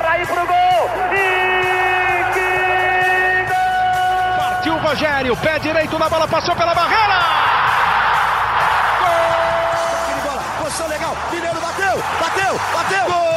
Garra aí pro gol. E que gol! Partiu o Rogério, pé direito na bola, passou pela barreira. Gol! Bola, posição legal. Mineiro bateu, bateu, bateu. Gol!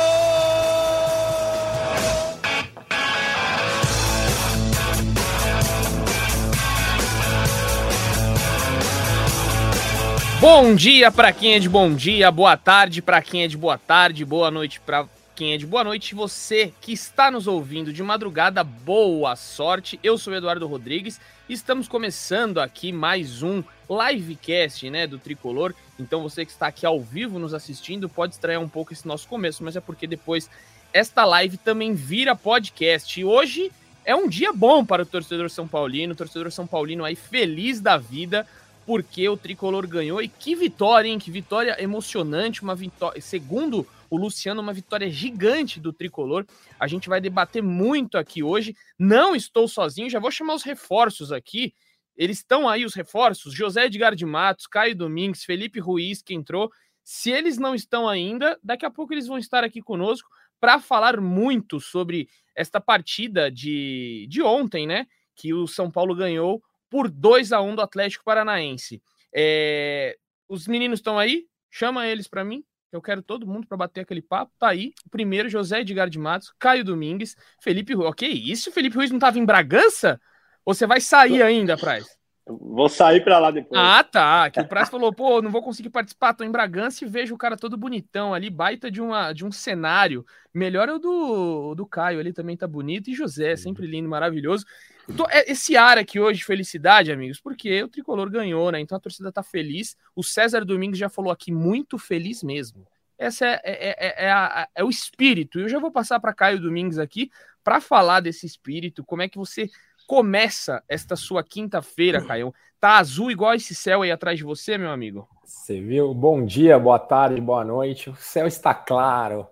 Bom dia para quem é de bom dia, boa tarde para quem é de boa tarde, boa noite para de boa noite. Você que está nos ouvindo de madrugada, boa sorte. Eu sou Eduardo Rodrigues estamos começando aqui mais um livecast, né, do Tricolor. Então você que está aqui ao vivo nos assistindo pode estranhar um pouco esse nosso começo, mas é porque depois esta live também vira podcast. E hoje é um dia bom para o torcedor são paulino, o torcedor são paulino aí feliz da vida porque o tricolor ganhou. E que vitória, hein? Que vitória emocionante, uma vitória. Segundo o Luciano, uma vitória gigante do tricolor. A gente vai debater muito aqui hoje. Não estou sozinho, já vou chamar os reforços aqui. Eles estão aí, os reforços: José Edgar de Matos, Caio Domingues, Felipe Ruiz, que entrou. Se eles não estão ainda, daqui a pouco eles vão estar aqui conosco para falar muito sobre esta partida de, de ontem, né? Que o São Paulo ganhou por 2 a 1 do Atlético Paranaense. É... Os meninos estão aí? Chama eles para mim. Eu quero todo mundo para bater aquele papo. Tá aí. O primeiro, José Edgar de Matos, Caio Domingues, Felipe Ruiz. Ok, isso? Felipe Ruiz não estava em Bragança? Ou você vai sair ainda, Praz? Vou sair para lá depois. Ah, tá. Que o Praz falou, pô, não vou conseguir participar, tô em Bragança e vejo o cara todo bonitão ali, baita de, uma, de um cenário. Melhor é o do, do Caio ali, também tá bonito. E José, sempre lindo, maravilhoso. Então, esse ar aqui hoje de felicidade, amigos, porque o Tricolor ganhou, né? Então a torcida tá feliz. O César Domingos já falou aqui, muito feliz mesmo. Essa é, é, é, é, a, é o espírito. Eu já vou passar para Caio Domingos aqui para falar desse espírito, como é que você começa esta sua quinta-feira, Caio? Tá azul igual esse céu aí atrás de você, meu amigo? Você viu? Bom dia, boa tarde, boa noite. O céu está claro,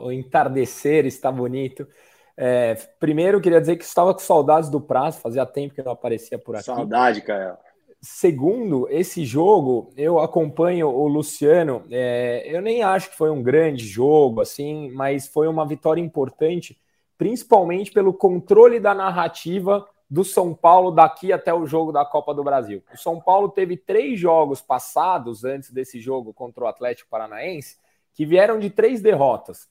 o entardecer está bonito. É, primeiro, queria dizer que estava com saudades do prazo, fazia tempo que não aparecia por aqui. Saudade, Caio. Segundo, esse jogo, eu acompanho o Luciano. É, eu nem acho que foi um grande jogo, assim, mas foi uma vitória importante, principalmente pelo controle da narrativa do São Paulo daqui até o jogo da Copa do Brasil. O São Paulo teve três jogos passados antes desse jogo contra o Atlético Paranaense que vieram de três derrotas.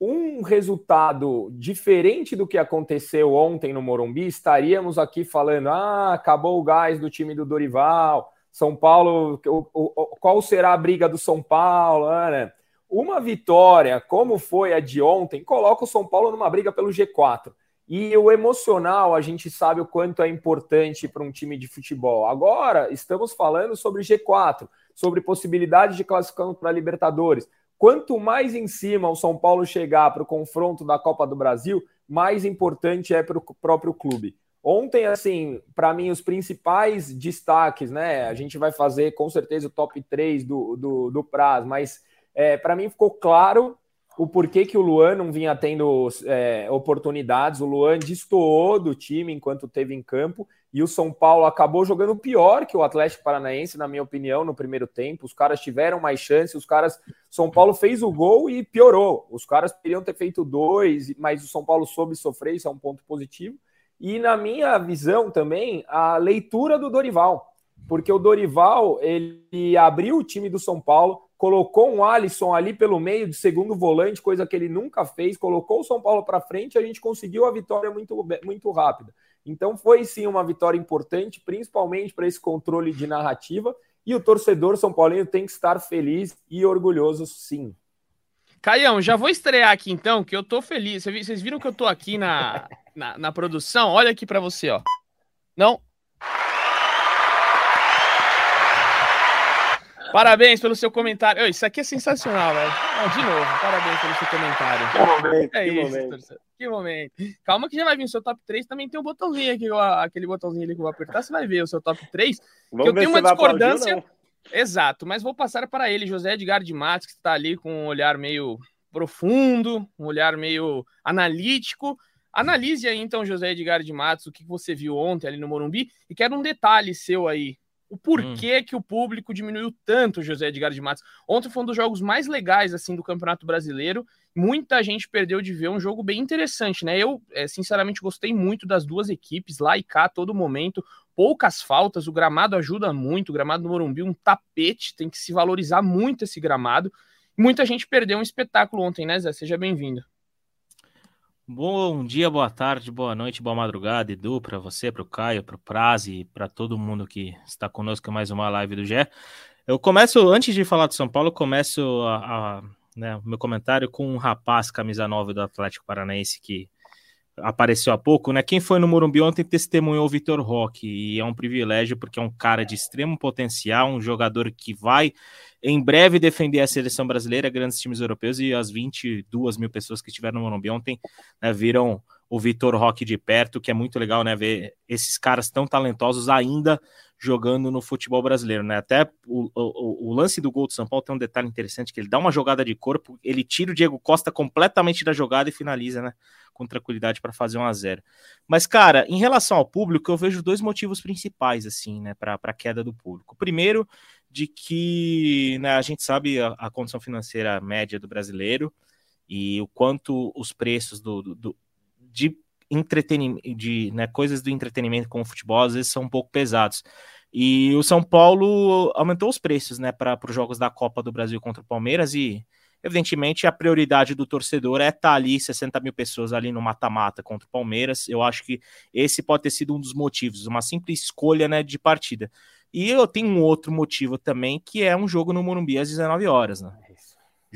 Um resultado diferente do que aconteceu ontem no Morumbi, estaríamos aqui falando: ah, acabou o gás do time do Dorival, São Paulo, o, o, qual será a briga do São Paulo? Né? Uma vitória, como foi a de ontem, coloca o São Paulo numa briga pelo G4. E o emocional, a gente sabe o quanto é importante para um time de futebol. Agora, estamos falando sobre G4, sobre possibilidade de classificação para Libertadores. Quanto mais em cima o São Paulo chegar para o confronto da Copa do Brasil, mais importante é para o próprio clube. Ontem, assim, para mim, os principais destaques, né? A gente vai fazer com certeza o top 3 do, do, do Praz, mas é, para mim ficou claro o porquê que o Luan não vinha tendo é, oportunidades. O Luan destoou do time enquanto teve em campo e o São Paulo acabou jogando pior que o Atlético Paranaense, na minha opinião, no primeiro tempo. Os caras tiveram mais chances, os caras. São Paulo fez o gol e piorou. Os caras queriam ter feito dois, mas o São Paulo soube sofrer, isso é um ponto positivo. E na minha visão também, a leitura do Dorival. Porque o Dorival, ele abriu o time do São Paulo, colocou um Alisson ali pelo meio de segundo volante, coisa que ele nunca fez, colocou o São Paulo para frente a gente conseguiu a vitória muito, muito rápida. Então foi sim uma vitória importante, principalmente para esse controle de narrativa, e o torcedor São Paulino tem que estar feliz e orgulhoso sim. Caião, já vou estrear aqui então, que eu tô feliz. Vocês viram que eu tô aqui na, na, na produção? Olha aqui para você, ó. Não, Parabéns pelo seu comentário. Isso aqui é sensacional, velho. de novo, parabéns pelo seu comentário. Que momento, é que isso, momento. Torcedor. Que momento. Calma que já vai vir o seu top 3. Também tem um botãozinho aqui, aquele botãozinho ali que eu vou apertar. Você vai ver o seu top 3. Vamos eu ver tenho uma aplaudir discordância. Exato, mas vou passar para ele, José Edgar de Matos, que está ali com um olhar meio profundo, um olhar meio analítico. Analise aí então, José Edgar de Matos, o que você viu ontem ali no Morumbi. E quero um detalhe seu aí. O porquê hum. que o público diminuiu tanto José Edgar de Matos. Ontem foi um dos jogos mais legais assim do Campeonato Brasileiro. Muita gente perdeu de ver um jogo bem interessante, né? Eu, é, sinceramente, gostei muito das duas equipes, lá e cá, todo momento. Poucas faltas, o gramado ajuda muito. O gramado do Morumbi, um tapete, tem que se valorizar muito esse gramado. Muita gente perdeu um espetáculo ontem, né, Zé? Seja bem-vindo. Bom dia, boa tarde, boa noite, boa madrugada, Edu, para você, para o Caio, para o Praze, para todo mundo que está conosco em mais uma live do GE. Eu começo, antes de falar do São Paulo, começo a, a né, o meu comentário com um rapaz, camisa 9 do Atlético Paranaense, que apareceu há pouco, né? Quem foi no Morumbi ontem testemunhou o Vitor Roque, e é um privilégio porque é um cara de extremo potencial, um jogador que vai em breve defender a seleção brasileira, grandes times europeus, e as 22 mil pessoas que estiveram no Morumbi ontem né, viram o Vitor Roque de perto, que é muito legal, né? Ver esses caras tão talentosos ainda jogando no futebol brasileiro, né? Até o, o, o, lance do gol do São Paulo tem um detalhe interessante, que ele dá uma jogada de corpo, ele tira o Diego Costa completamente da jogada e finaliza, né? Com tranquilidade para fazer um a zero. Mas, cara, em relação ao público, eu vejo dois motivos principais, assim, né, para a queda do público. Primeiro, de que né, a gente sabe a, a, condição financeira média do brasileiro e o quanto os preços do, do, do de entretenimento, de né, coisas do entretenimento com o futebol às vezes são um pouco pesados. E o São Paulo aumentou os preços né, para os jogos da Copa do Brasil contra o Palmeiras e, evidentemente, a prioridade do torcedor é estar tá ali 60 mil pessoas ali no mata-mata contra o Palmeiras. Eu acho que esse pode ter sido um dos motivos, uma simples escolha né, de partida. E eu tenho um outro motivo também, que é um jogo no Morumbi às 19 horas. Né?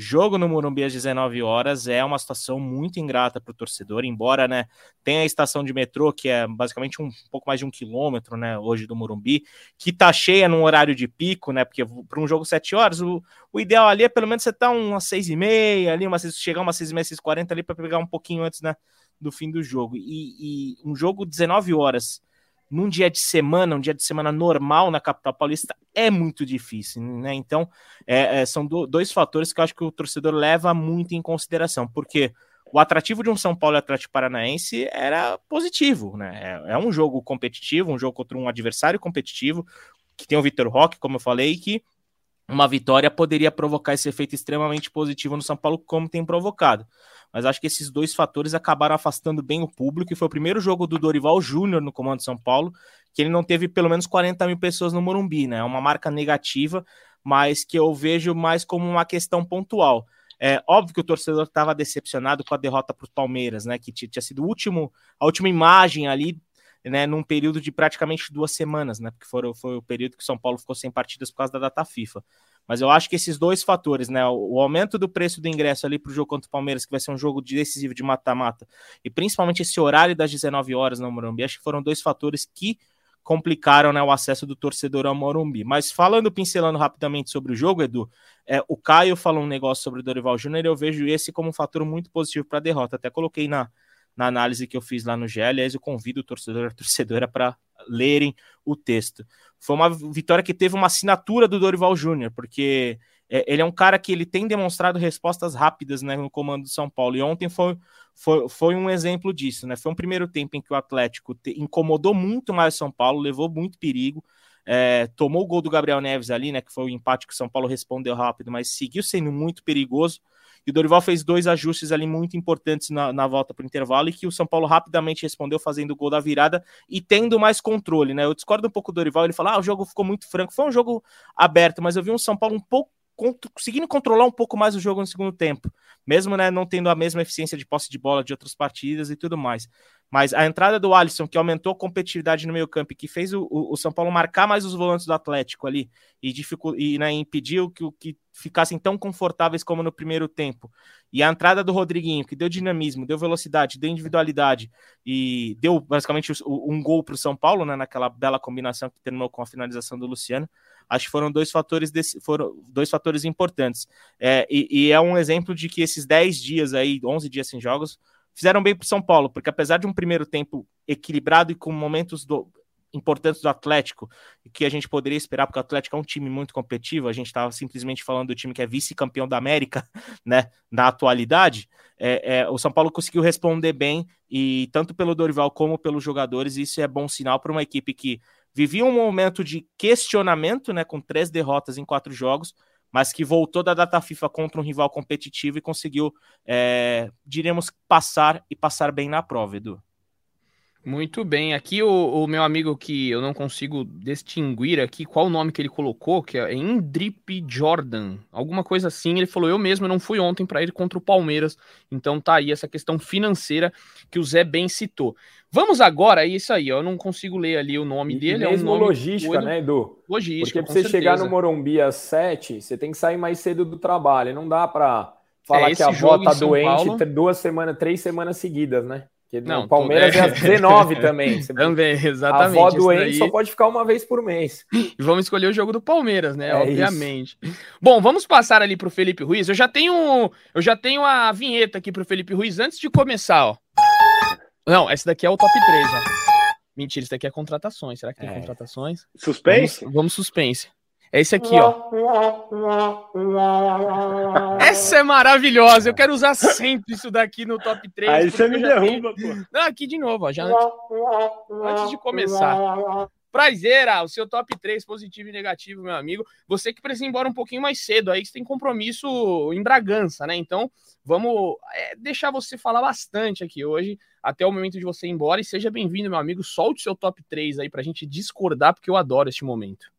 Jogo no Morumbi às 19 horas é uma situação muito ingrata para o torcedor, embora né, tenha a estação de metrô, que é basicamente um, pouco mais de um quilômetro né, hoje do Morumbi, que está cheia num horário de pico, né? Porque para um jogo 7 horas, o, o ideal ali é pelo menos você estar tá umas 6 e meia, ali, umas, chegar umas 6 e meia, 6 e 40 ali para pegar um pouquinho antes né, do fim do jogo. E, e um jogo 19 horas num dia de semana, um dia de semana normal na capital paulista, é muito difícil, né? Então, é, é, são do, dois fatores que eu acho que o torcedor leva muito em consideração, porque o atrativo de um São Paulo e Atlético Paranaense era positivo, né? É, é, um jogo competitivo, um jogo contra um adversário competitivo, que tem o Vitor Roque, como eu falei, que uma vitória poderia provocar esse efeito extremamente positivo no São Paulo, como tem provocado. Mas acho que esses dois fatores acabaram afastando bem o público, e foi o primeiro jogo do Dorival Júnior no comando de São Paulo, que ele não teve pelo menos 40 mil pessoas no Morumbi, né? É uma marca negativa, mas que eu vejo mais como uma questão pontual. É óbvio que o torcedor estava decepcionado com a derrota para o Palmeiras, né? Que tinha sido último, a última imagem ali né, num período de praticamente duas semanas, né, porque foi, foi o período que São Paulo ficou sem partidas por causa da data FIFA. Mas eu acho que esses dois fatores, né, o, aumento do preço do ingresso ali para o jogo contra o Palmeiras, que vai ser um jogo decisivo de mata-mata, e principalmente esse horário das 19 horas no Morumbi, acho que foram dois fatores que complicaram né, o acesso do torcedor ao Morumbi. Mas falando, pincelando rapidamente sobre o jogo, Edu, é, o Caio falou um negócio sobre o Dorival Júnior, eu vejo esse como um fator muito positivo para a derrota. Até coloquei na, na análise que eu fiz lá no GE. Aliás, eu convido o torcedor e a torcedora para lerem o texto. Foi uma vitória que teve uma assinatura do Dorival Júnior, porque é, ele é um cara que ele tem demonstrado respostas rápidas né, no comando do São Paulo. E ontem foi, foi, foi um exemplo disso. Né? Foi um primeiro tempo em que o Atlético te, incomodou muito mais São Paulo, levou muito perigo. É, tomou o gol do Gabriel Neves ali, né? Que foi o empate que o São Paulo respondeu rápido, mas seguiu sendo muito perigoso. E o Dorival fez dois ajustes ali muito importantes na, na volta para o intervalo e que o São Paulo rapidamente respondeu fazendo o gol da virada e tendo mais controle, né? Eu discordo um pouco do Dorival, ele fala: ah, o jogo ficou muito franco. Foi um jogo aberto, mas eu vi um São Paulo um pouco conseguindo controlar um pouco mais o jogo no segundo tempo, mesmo né, não tendo a mesma eficiência de posse de bola de outras partidas e tudo mais. Mas a entrada do Alisson, que aumentou a competitividade no meio-campo e que fez o, o, São Paulo marcar mais os volantes do Atlético ali e, dificul... e né, impediu que, que ficassem tão confortáveis como no primeiro tempo. E a entrada do Rodriguinho, que deu dinamismo, deu velocidade, deu individualidade e deu basicamente um gol para o São Paulo, né, naquela bela combinação que terminou com a finalização do Luciano. Acho que foram dois fatores, desse, foram dois fatores importantes. É, e, e é um exemplo de que esses 10 dias aí, 11 dias sem jogos, fizeram bem para São Paulo, porque apesar de um primeiro tempo equilibrado e com momentos do, importantes do Atlético, que a gente poderia esperar, porque o Atlético é um time muito competitivo, a gente estava simplesmente falando do time que é vice-campeão da América, né, na atualidade, é, é, o São Paulo conseguiu responder bem, e tanto pelo Dorival como pelos jogadores, isso é bom sinal para uma equipe que vivia um momento de questionamento, né, com três derrotas em quatro jogos, mas que voltou da data FIFA contra um rival competitivo e conseguiu, é, diríamos, passar e passar bem na prova, Edu. Muito bem. Aqui o, o, meu amigo que eu não consigo distinguir aqui qual o nome que ele colocou, que é Indrip Jordan, alguma coisa assim. Ele falou: Eu mesmo não fui ontem para ir contra o Palmeiras. Então tá aí essa questão financeira que o Zé bem citou. Vamos agora, é isso aí, ó, eu não consigo ler ali o nome e dele. Mesmo é um nome logística, né, Edu? Logística. Porque pra você certeza. chegar no Morumbi às sete, você tem que sair mais cedo do trabalho. Não dá para falar É, que a avó tá doente Paulo- duas semanas, três semanas seguidas, né? Porque Não, no Palmeiras tudo- é às 19 também. Você- Também, a exatamente. avó isso doente daí. só pode ficar uma vez por mês. E vamos escolher o jogo do Palmeiras, né? É Obviamente. Bom, vamos passar ali pro Felipe Ruiz. Eu já tenho, eu já tenho a vinheta aqui pro Felipe Ruiz antes de começar, ó. Não, esse daqui é o top 3, ó. Mentira, esse daqui é contratações. Será que tem É. contratações? Suspense? Vamos, vamos suspense. É esse aqui, ó. Essa é maravilhosa. Eu quero usar sempre isso daqui no top 3. Aí você me já tenho- derruba, pô. Não, aqui de novo, ó. Já antes, antes de começar. Prazeira, o seu top 3 positivo e negativo, meu amigo. Você que precisa ir embora um pouquinho mais cedo, aí você tem compromisso em Bragança, né? Então, vamos é, deixar você falar bastante aqui hoje, até o momento de você ir embora. E seja bem-vindo, meu amigo. Solte o seu top 3 aí pra gente discordar, porque eu adoro este momento.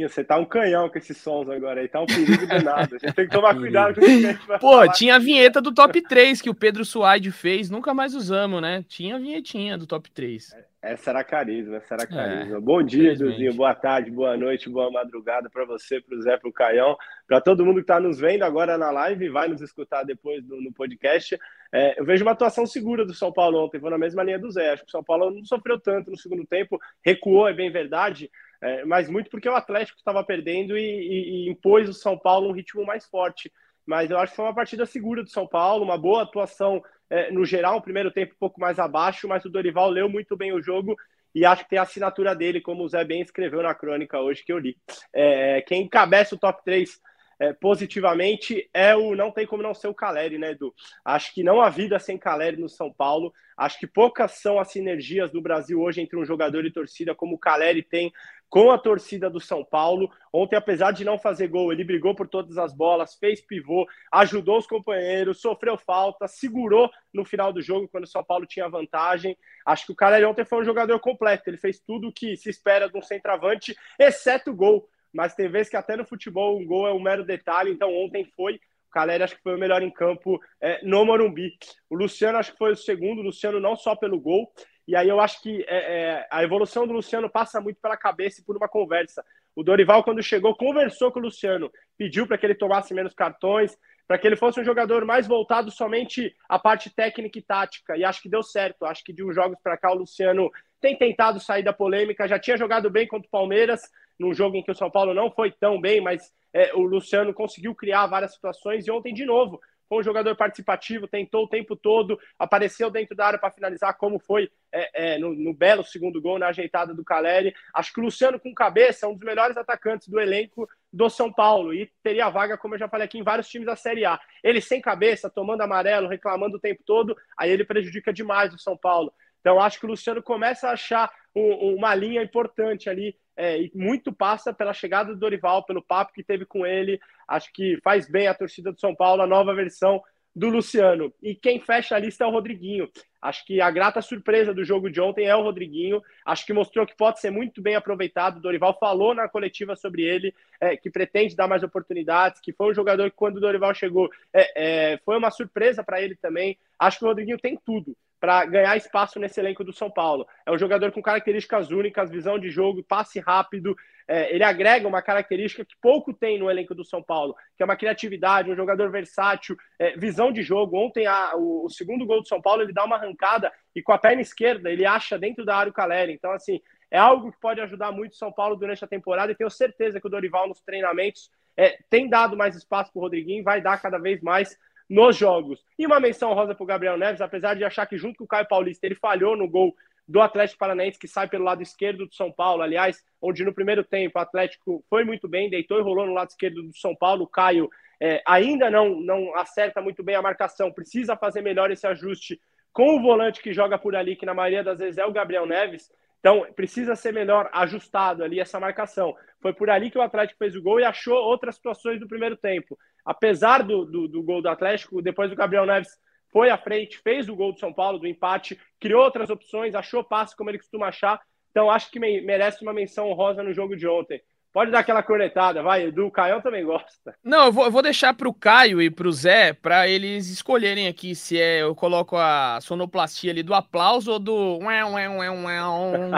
Você tá um canhão com esses sons agora aí, tá um perigo do nada. A gente tem que tomar cuidado com o que a gente vai Pô, falar. tinha a vinheta do top 3 que o Pedro Suaide fez, nunca mais usamos, né? Tinha a vinhetinha do top 3. Essa era carisma, essa era carisma. Bom dia, É. Eduzinho. Boa tarde, boa noite, boa madrugada para você, para o Zé, para o Caião, para todo mundo que está nos vendo agora na live e vai nos escutar depois do- no podcast. É, eu vejo uma atuação segura do São Paulo ontem, vou na mesma linha do Zé. Acho que o São Paulo não sofreu tanto no segundo tempo, recuou, é bem verdade, é, mas muito porque o Atlético estava perdendo e, e- e impôs o São Paulo um ritmo mais forte. Mas eu acho que foi uma partida segura do São Paulo, uma boa atuação é, no geral, um primeiro tempo um pouco mais abaixo, mas o Dorival leu muito bem o jogo e acho que tem a assinatura dele, como o Zé bem escreveu na crônica hoje que eu li. É, quem encabeça o top 3 é, positivamente é o não tem como não ser o Caleri, né, Edu? Acho que não há vida sem Caleri no São Paulo. Acho que poucas são as sinergias do Brasil hoje entre um jogador e torcida como o Caleri tem com a torcida do São Paulo. Ontem, apesar de não fazer gol, ele brigou por todas as bolas, fez pivô, ajudou os companheiros, sofreu falta, segurou no final do jogo quando o São Paulo tinha vantagem. Acho que o Caleri ontem foi um jogador completo. Ele fez tudo o que se espera de um centroavante, exceto o gol. Mas tem vezes que até no futebol um gol é um mero detalhe. Então ontem foi. O Caleri acho que foi o melhor em campo é, no Morumbi. O Luciano acho que foi o segundo. O Luciano não só pelo gol. E aí eu acho que é, é, a evolução do Luciano passa muito pela cabeça e por uma conversa. O Dorival, quando chegou, conversou com o Luciano, pediu para que ele tomasse menos cartões, para que ele fosse um jogador mais voltado somente à parte técnica e tática. E acho que deu certo. Acho que de uns jogos para cá o Luciano tem tentado sair da polêmica. Já tinha jogado bem contra o Palmeiras, num jogo em que o São Paulo não foi tão bem, mas é, o Luciano conseguiu criar várias situações. E ontem, de novo, foi um jogador participativo, tentou o tempo todo, apareceu dentro da área para finalizar, como foi é, é, no, no, belo segundo gol, na ajeitada do Caleri. Acho que o Luciano, com cabeça, é um dos melhores atacantes do elenco do São Paulo e teria vaga, como eu já falei aqui, em vários times da Série A. Ele sem cabeça, tomando amarelo, reclamando o tempo todo, aí ele prejudica demais o São Paulo. Então, acho que o Luciano começa a achar um, uma linha importante ali, é, e muito passa pela chegada do Dorival, pelo papo que teve com ele. Acho que faz bem a torcida do São Paulo, a nova versão do Luciano. E quem fecha a lista é o Rodriguinho. Acho que a grata surpresa do jogo de ontem é o Rodriguinho. Acho que mostrou que pode ser muito bem aproveitado. O Dorival falou na coletiva sobre ele, é, que pretende dar mais oportunidades, que foi um jogador que, quando o Dorival chegou, é, é, foi uma surpresa para ele também. Acho que o Rodriguinho tem tudo para ganhar espaço nesse elenco do São Paulo. É um jogador com características únicas, visão de jogo, passe rápido. É, ele agrega uma característica que pouco tem no elenco do São Paulo, que é uma criatividade, um jogador versátil, é, visão de jogo. Ontem, a, o, o, segundo gol do São Paulo, ele dá uma arrancada e com a perna esquerda ele acha dentro da área o Caleri. Então, assim, é algo que pode ajudar muito o São Paulo durante a temporada e tenho certeza que o Dorival nos treinamentos é, tem dado mais espaço para o Rodriguinho vai dar cada vez mais nos jogos. E uma menção rosa para o Gabriel Neves, apesar de achar que junto com o Caio Paulista ele falhou no gol do Atlético Paranaense, que sai pelo lado esquerdo do São Paulo, aliás, onde no primeiro tempo o Atlético foi muito bem, deitou e rolou no lado esquerdo do São Paulo, o Caio é, ainda não, não acerta muito bem a marcação, precisa fazer melhor esse ajuste com o volante que joga por ali, que na maioria das vezes é o Gabriel Neves, Então, precisa ser melhor ajustado ali essa marcação. Foi por ali que o Atlético fez o gol e achou outras situações do primeiro tempo. Apesar do, do, do gol do Atlético, depois o Gabriel Neves foi à frente, fez o gol do São Paulo, do empate, criou outras opções, achou passe como ele costuma achar. Então, acho que merece uma menção honrosa no jogo de ontem. Pode dar aquela cornetada, vai, Edu, o Caio também gosta. Não, eu vou, eu vou deixar pro Caio e pro Zé para eles escolherem aqui se é eu coloco a sonoplastia ali do aplauso ou do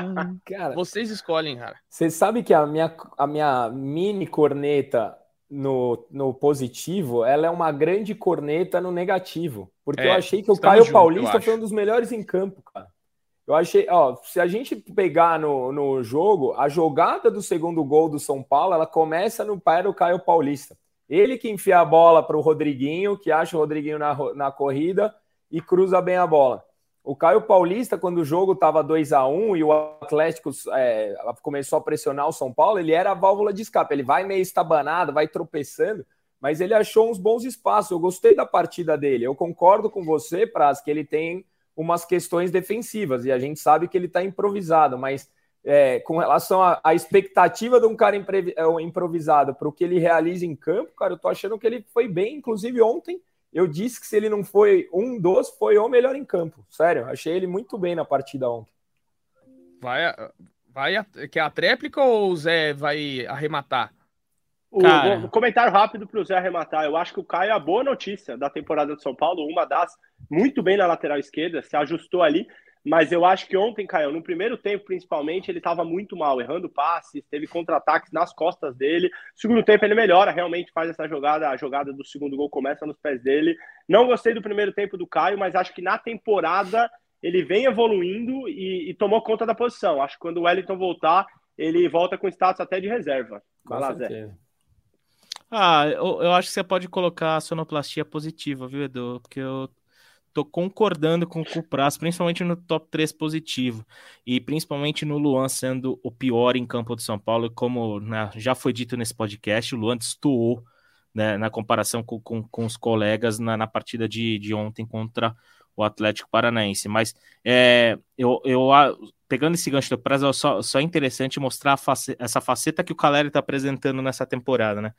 cara, vocês escolhem, cara. Você sabe que a minha, a minha mini corneta no, no positivo, ela é uma grande corneta no negativo, porque é, eu achei que o Caio junto, Paulista foi um dos melhores em campo, cara. Eu achei, ó, se a gente pegar no, no jogo, a jogada do segundo gol do São Paulo, ela começa no pé do Caio Paulista. Ele que enfia a bola para o Rodriguinho, que acha o Rodriguinho na, na corrida e cruza bem a bola. O Caio Paulista, quando o jogo estava 2 a 1 e o Atlético é, começou a pressionar o São Paulo, ele era a válvula de escape. Ele vai meio estabanado, vai tropeçando, mas ele achou uns bons espaços. Eu gostei da partida dele. Eu concordo com você, Praz, que ele tem umas questões defensivas, e a gente sabe que ele está improvisado, mas é, com relação à expectativa de um cara é, improvisado para o que ele realiza em campo, cara, eu tô achando que ele foi bem, inclusive ontem. Eu disse que se ele não foi um dos, foi o melhor em campo. Sério, achei ele muito bem na partida ontem. Vai, vai quer a tréplica ou o Zé vai arrematar? Um comentário rápido para o Zé arrematar. Eu acho que o Caio é a boa notícia da temporada de São Paulo, uma das muito bem na lateral esquerda, se ajustou ali. Mas eu acho que ontem, Caio, no primeiro tempo principalmente, ele estava muito mal, errando passes, teve contra-ataques nas costas dele. Segundo tempo ele melhora, realmente faz essa jogada, a jogada do segundo gol começa nos pés dele. Não gostei do primeiro tempo do Caio, mas acho que na temporada ele vem evoluindo e, e tomou conta da posição. Acho que quando o Wellington voltar, ele volta com status até de reserva. Vai lá, Zé. Ah, eu, eu, acho que você pode colocar a sonoplastia positiva, viu, Edu? Porque eu tô concordando com, o Prazo, principalmente no top 3 positivo. E principalmente no Luan sendo o pior em campo de São Paulo. Como né, já foi dito nesse podcast, o Luan destoou né, na comparação com, com, com os colegas na, na partida de, de ontem contra o Atlético Paranaense. Mas é, eu, eu pegando esse gancho do prazo, só, só é interessante mostrar essa faceta que o Caleri está apresentando nessa temporada, né?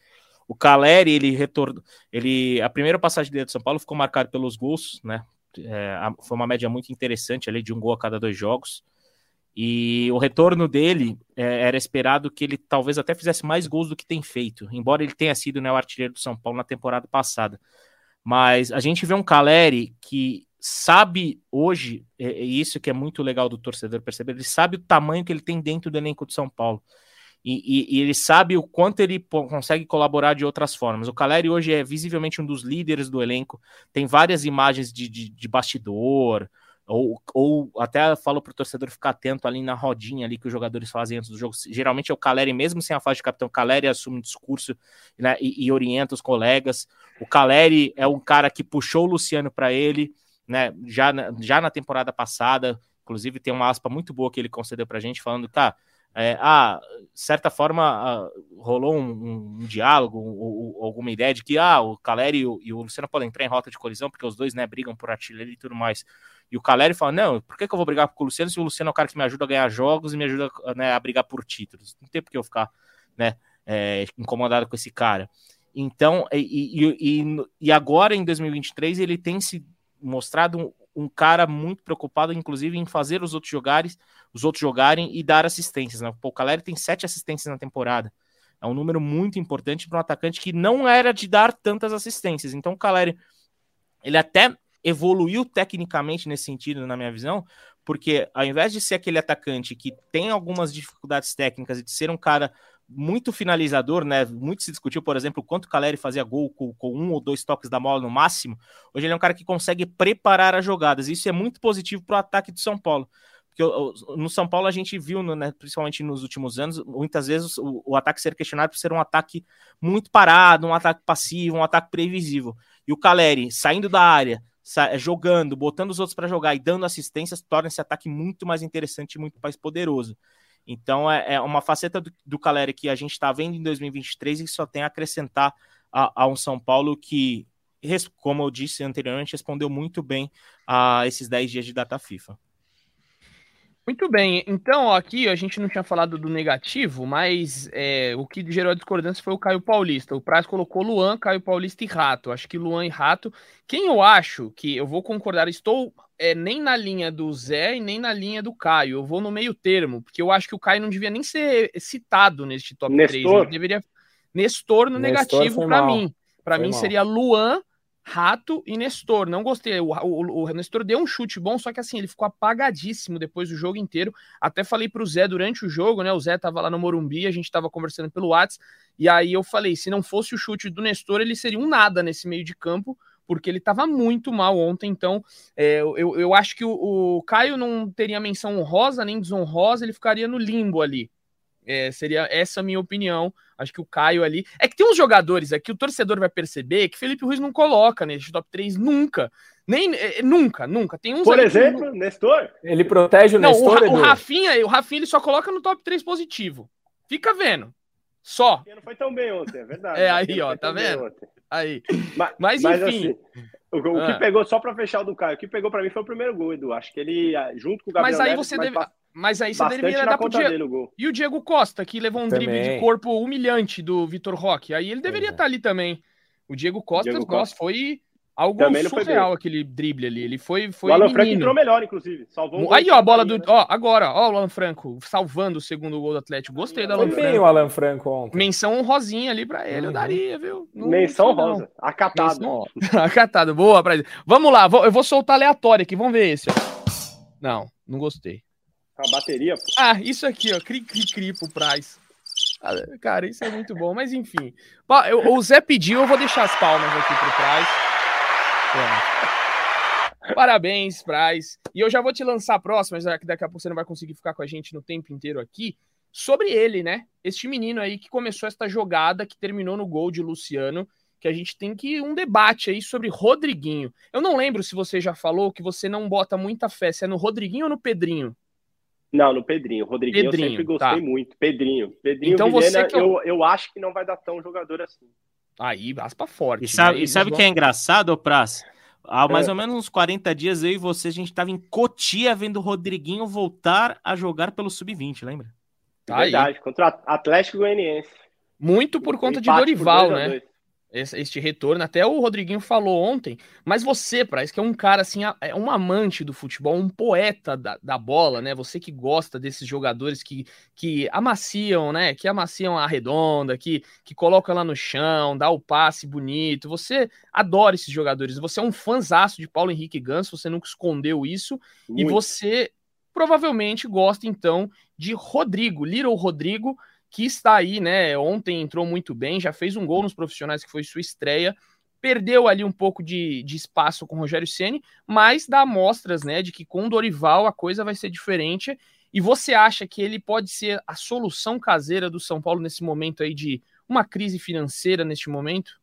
O Caleri, ele retornou. Ele, a primeira passagem dele de São Paulo ficou marcado pelos gols, né? É, foi uma média muito interessante ali de um gol a cada dois jogos. E o retorno dele é, era esperado que ele talvez até fizesse mais gols do que tem feito, embora ele tenha sido né, o artilheiro do São Paulo na temporada passada. Mas a gente vê um Caleri que sabe hoje, e é, é isso que é muito legal do torcedor perceber, ele sabe o tamanho que ele tem dentro do elenco do São Paulo e, e, ele sabe o quanto ele consegue colaborar de outras formas. O Caleri hoje é visivelmente um dos líderes do elenco, tem várias imagens de, de, de bastidor, ou, ou até falo para o torcedor ficar atento ali na rodinha ali que os jogadores fazem antes do jogo. Geralmente é o Caleri, mesmo sem a fase de capitão, o Caleri assume o discurso né, e, e, orienta os colegas. O Caleri é um cara que puxou o Luciano para ele, né, já, já na temporada passada. Inclusive, tem uma aspa muito boa que ele concedeu para a gente, falando, tá, é, ah, certa forma ah, rolou um, um, um diálogo, ou, alguma ideia de que ah, o Caleri e o, e o, Luciano podem entrar em rota de colisão, porque os dois né, brigam por artilharia e tudo mais. E o Caleri fala: Não, por que, que eu vou brigar com o Luciano se o Luciano é o cara que me ajuda a ganhar jogos e me ajuda né, a brigar por títulos? Não tem por que eu ficar né, é, incomodado com esse cara. Então, e, e, e agora em 2023 ele tem se mostrado um, cara muito preocupado, inclusive, em fazer os outros jogares, os outros jogarem e dar assistências. Né? O Caleri tem sete assistências na temporada. É um número muito importante para um atacante que não era de dar tantas assistências. Então, o Caleri, ele até evoluiu tecnicamente nesse sentido, na minha visão, porque ao invés de ser aquele atacante que tem algumas dificuldades técnicas e de ser um cara muito finalizador, né? Muito se discutiu, por exemplo, quanto o Caleri fazia gol com, com, um ou dois toques da bola no máximo. Hoje ele é um cara que consegue preparar as jogadas. Isso é muito positivo para o ataque do São Paulo. Porque no São Paulo a gente viu, né, principalmente nos últimos anos, muitas vezes o, o, ataque ser questionado por ser um ataque muito parado, um ataque passivo, um ataque previsível. E o Caleri saindo da área, jogando, botando os outros para jogar e dando assistências, torna esse ataque muito mais interessante e muito mais poderoso. Então é, é uma faceta do, do Caleri que a gente está vendo em 2023 e só tem a acrescentar a, a, um São Paulo que, como eu disse anteriormente, respondeu muito bem a esses 10 dias de data FIFA. Muito bem, então ó, aqui a gente não tinha falado do negativo, mas é, o que gerou a discordância foi o Caio Paulista. O Praz colocou Luan, Caio Paulista e Rato. Acho que Luan e Rato. Quem eu acho que eu vou concordar, estou é, nem na linha do Zé e nem na linha do Caio. Eu vou no meio termo, porque eu acho que o Caio não devia nem ser citado neste top Nestor. 3. Ele deveria. Nestor no Nestor negativo para mim. Para mim mal. seria Luan, Rato e Nestor. Não gostei. O, o, o, Nestor deu um chute bom, só que assim, ele ficou apagadíssimo depois do jogo inteiro. Até falei pro Zé durante o jogo, né? O Zé tava lá no Morumbi, a gente tava conversando pelo WhatsApp. E aí eu falei: se não fosse o chute do Nestor, ele seria um nada nesse meio de campo, porque ele tava muito mal ontem. Então, é, eu, eu acho que o, o Caio não teria menção honrosa nem desonrosa, ele ficaria no limbo ali. É, seria essa a minha opinião. Acho que o Caio ali. É que tem uns jogadores aqui, o torcedor vai perceber que Felipe Ruiz não coloca nesse top 3 nunca. Nem, é, nunca, nunca. Tem uns Por exemplo, que... Nestor? Ele protege o não, Nestor. O, o Rafinha, o Rafinha ele só coloca no top 3 positivo. Fica vendo. Só. Não foi tão bem ontem, é verdade. É aí, ó, tá vendo? Aí. Mas, mas, mas enfim. Assim, o, o ah. que pegou, só para fechar o do Caio, o que pegou para mim foi o primeiro gol, Edu. Acho que ele, ah, junto com o Gabriel Mas aí Neves, você deve. Mas aí você deveria dar pro Diego. E o Diego Costa, que levou um também. drible de corpo humilhante do Vitor Roque. Aí ele deveria estar é. tá ali também. O Diego Costa, Diego nossa, Costa. foi algo também surreal aquele drible ali. Ele foi. foi o Alan Franco entrou melhor, inclusive. Salvou um Aí, ó, a bola do. Né? Ó, agora, ó, o Alan Franco salvando o segundo gol do Atlético. Gostei do Alan Franco. bem o Alan Franco ontem. Menção honrosinha ali pra ele, uhum. eu daria, viu? Não, Menção rosa. Acatado. Menção... Acatado. Boa pra ele. Vamos lá, eu vou soltar aleatório aqui. Vamos ver esse, ó. Não, não gostei. A bateria, pô. Ah, isso aqui, ó. Cri, cri, cri pro Price. Ah, cara, isso é muito bom. Mas enfim. O Zé pediu, eu vou deixar as palmas aqui pro Price. Parabéns, Price. E eu já vou te lançar a próxima, já que daqui a pouco você não vai conseguir ficar com a gente no tempo inteiro aqui. Sobre ele, né? Este menino aí que começou esta jogada, que terminou no gol de Luciano que a gente tem que um debate aí sobre Rodriguinho. Eu não lembro se você já falou que você não bota muita fé, se é no Rodriguinho ou no Pedrinho? Não, no Pedrinho. Rodriguinho Pedrinho, eu sempre gostei tá. muito. Pedrinho. Pedrinho então Vilhena, você que eu... eu... eu acho que não vai dar tão jogador assim. Aí, aspa forte. E sabe, né? e sabe o que é engraçado, ô Praz? Há mais é. ou menos uns 40 dias eu e você, a gente estava em Cotia vendo o Rodriguinho voltar a jogar pelo Sub-20, lembra? Tá Verdade, aí. contra o Atlético Goianiense. Muito por conta de Dorival, né? Este retorno. Até o Rodriguinho falou ontem. Mas você, Praz, que é um cara assim, é um amante do futebol, um poeta da, da bola, né? Você que gosta desses jogadores que, que amaciam, né? Que amaciam a redonda, que, que colocam lá no chão, dá o passe bonito. Você adora esses jogadores. Você é um fanzaço de Paulo Henrique Ganso, você nunca escondeu isso. Muito. E você provavelmente gosta, então, de Rodrigo, Little Rodrigo que está aí, né? Ontem entrou muito bem, já fez um gol nos profissionais que foi sua estreia. Perdeu ali um pouco de, de espaço com o Rogério Ceni, mas dá amostras, né, de que com o Dorival a coisa vai ser diferente. E você acha que ele pode ser a solução caseira do São Paulo nesse momento aí de uma crise financeira neste momento?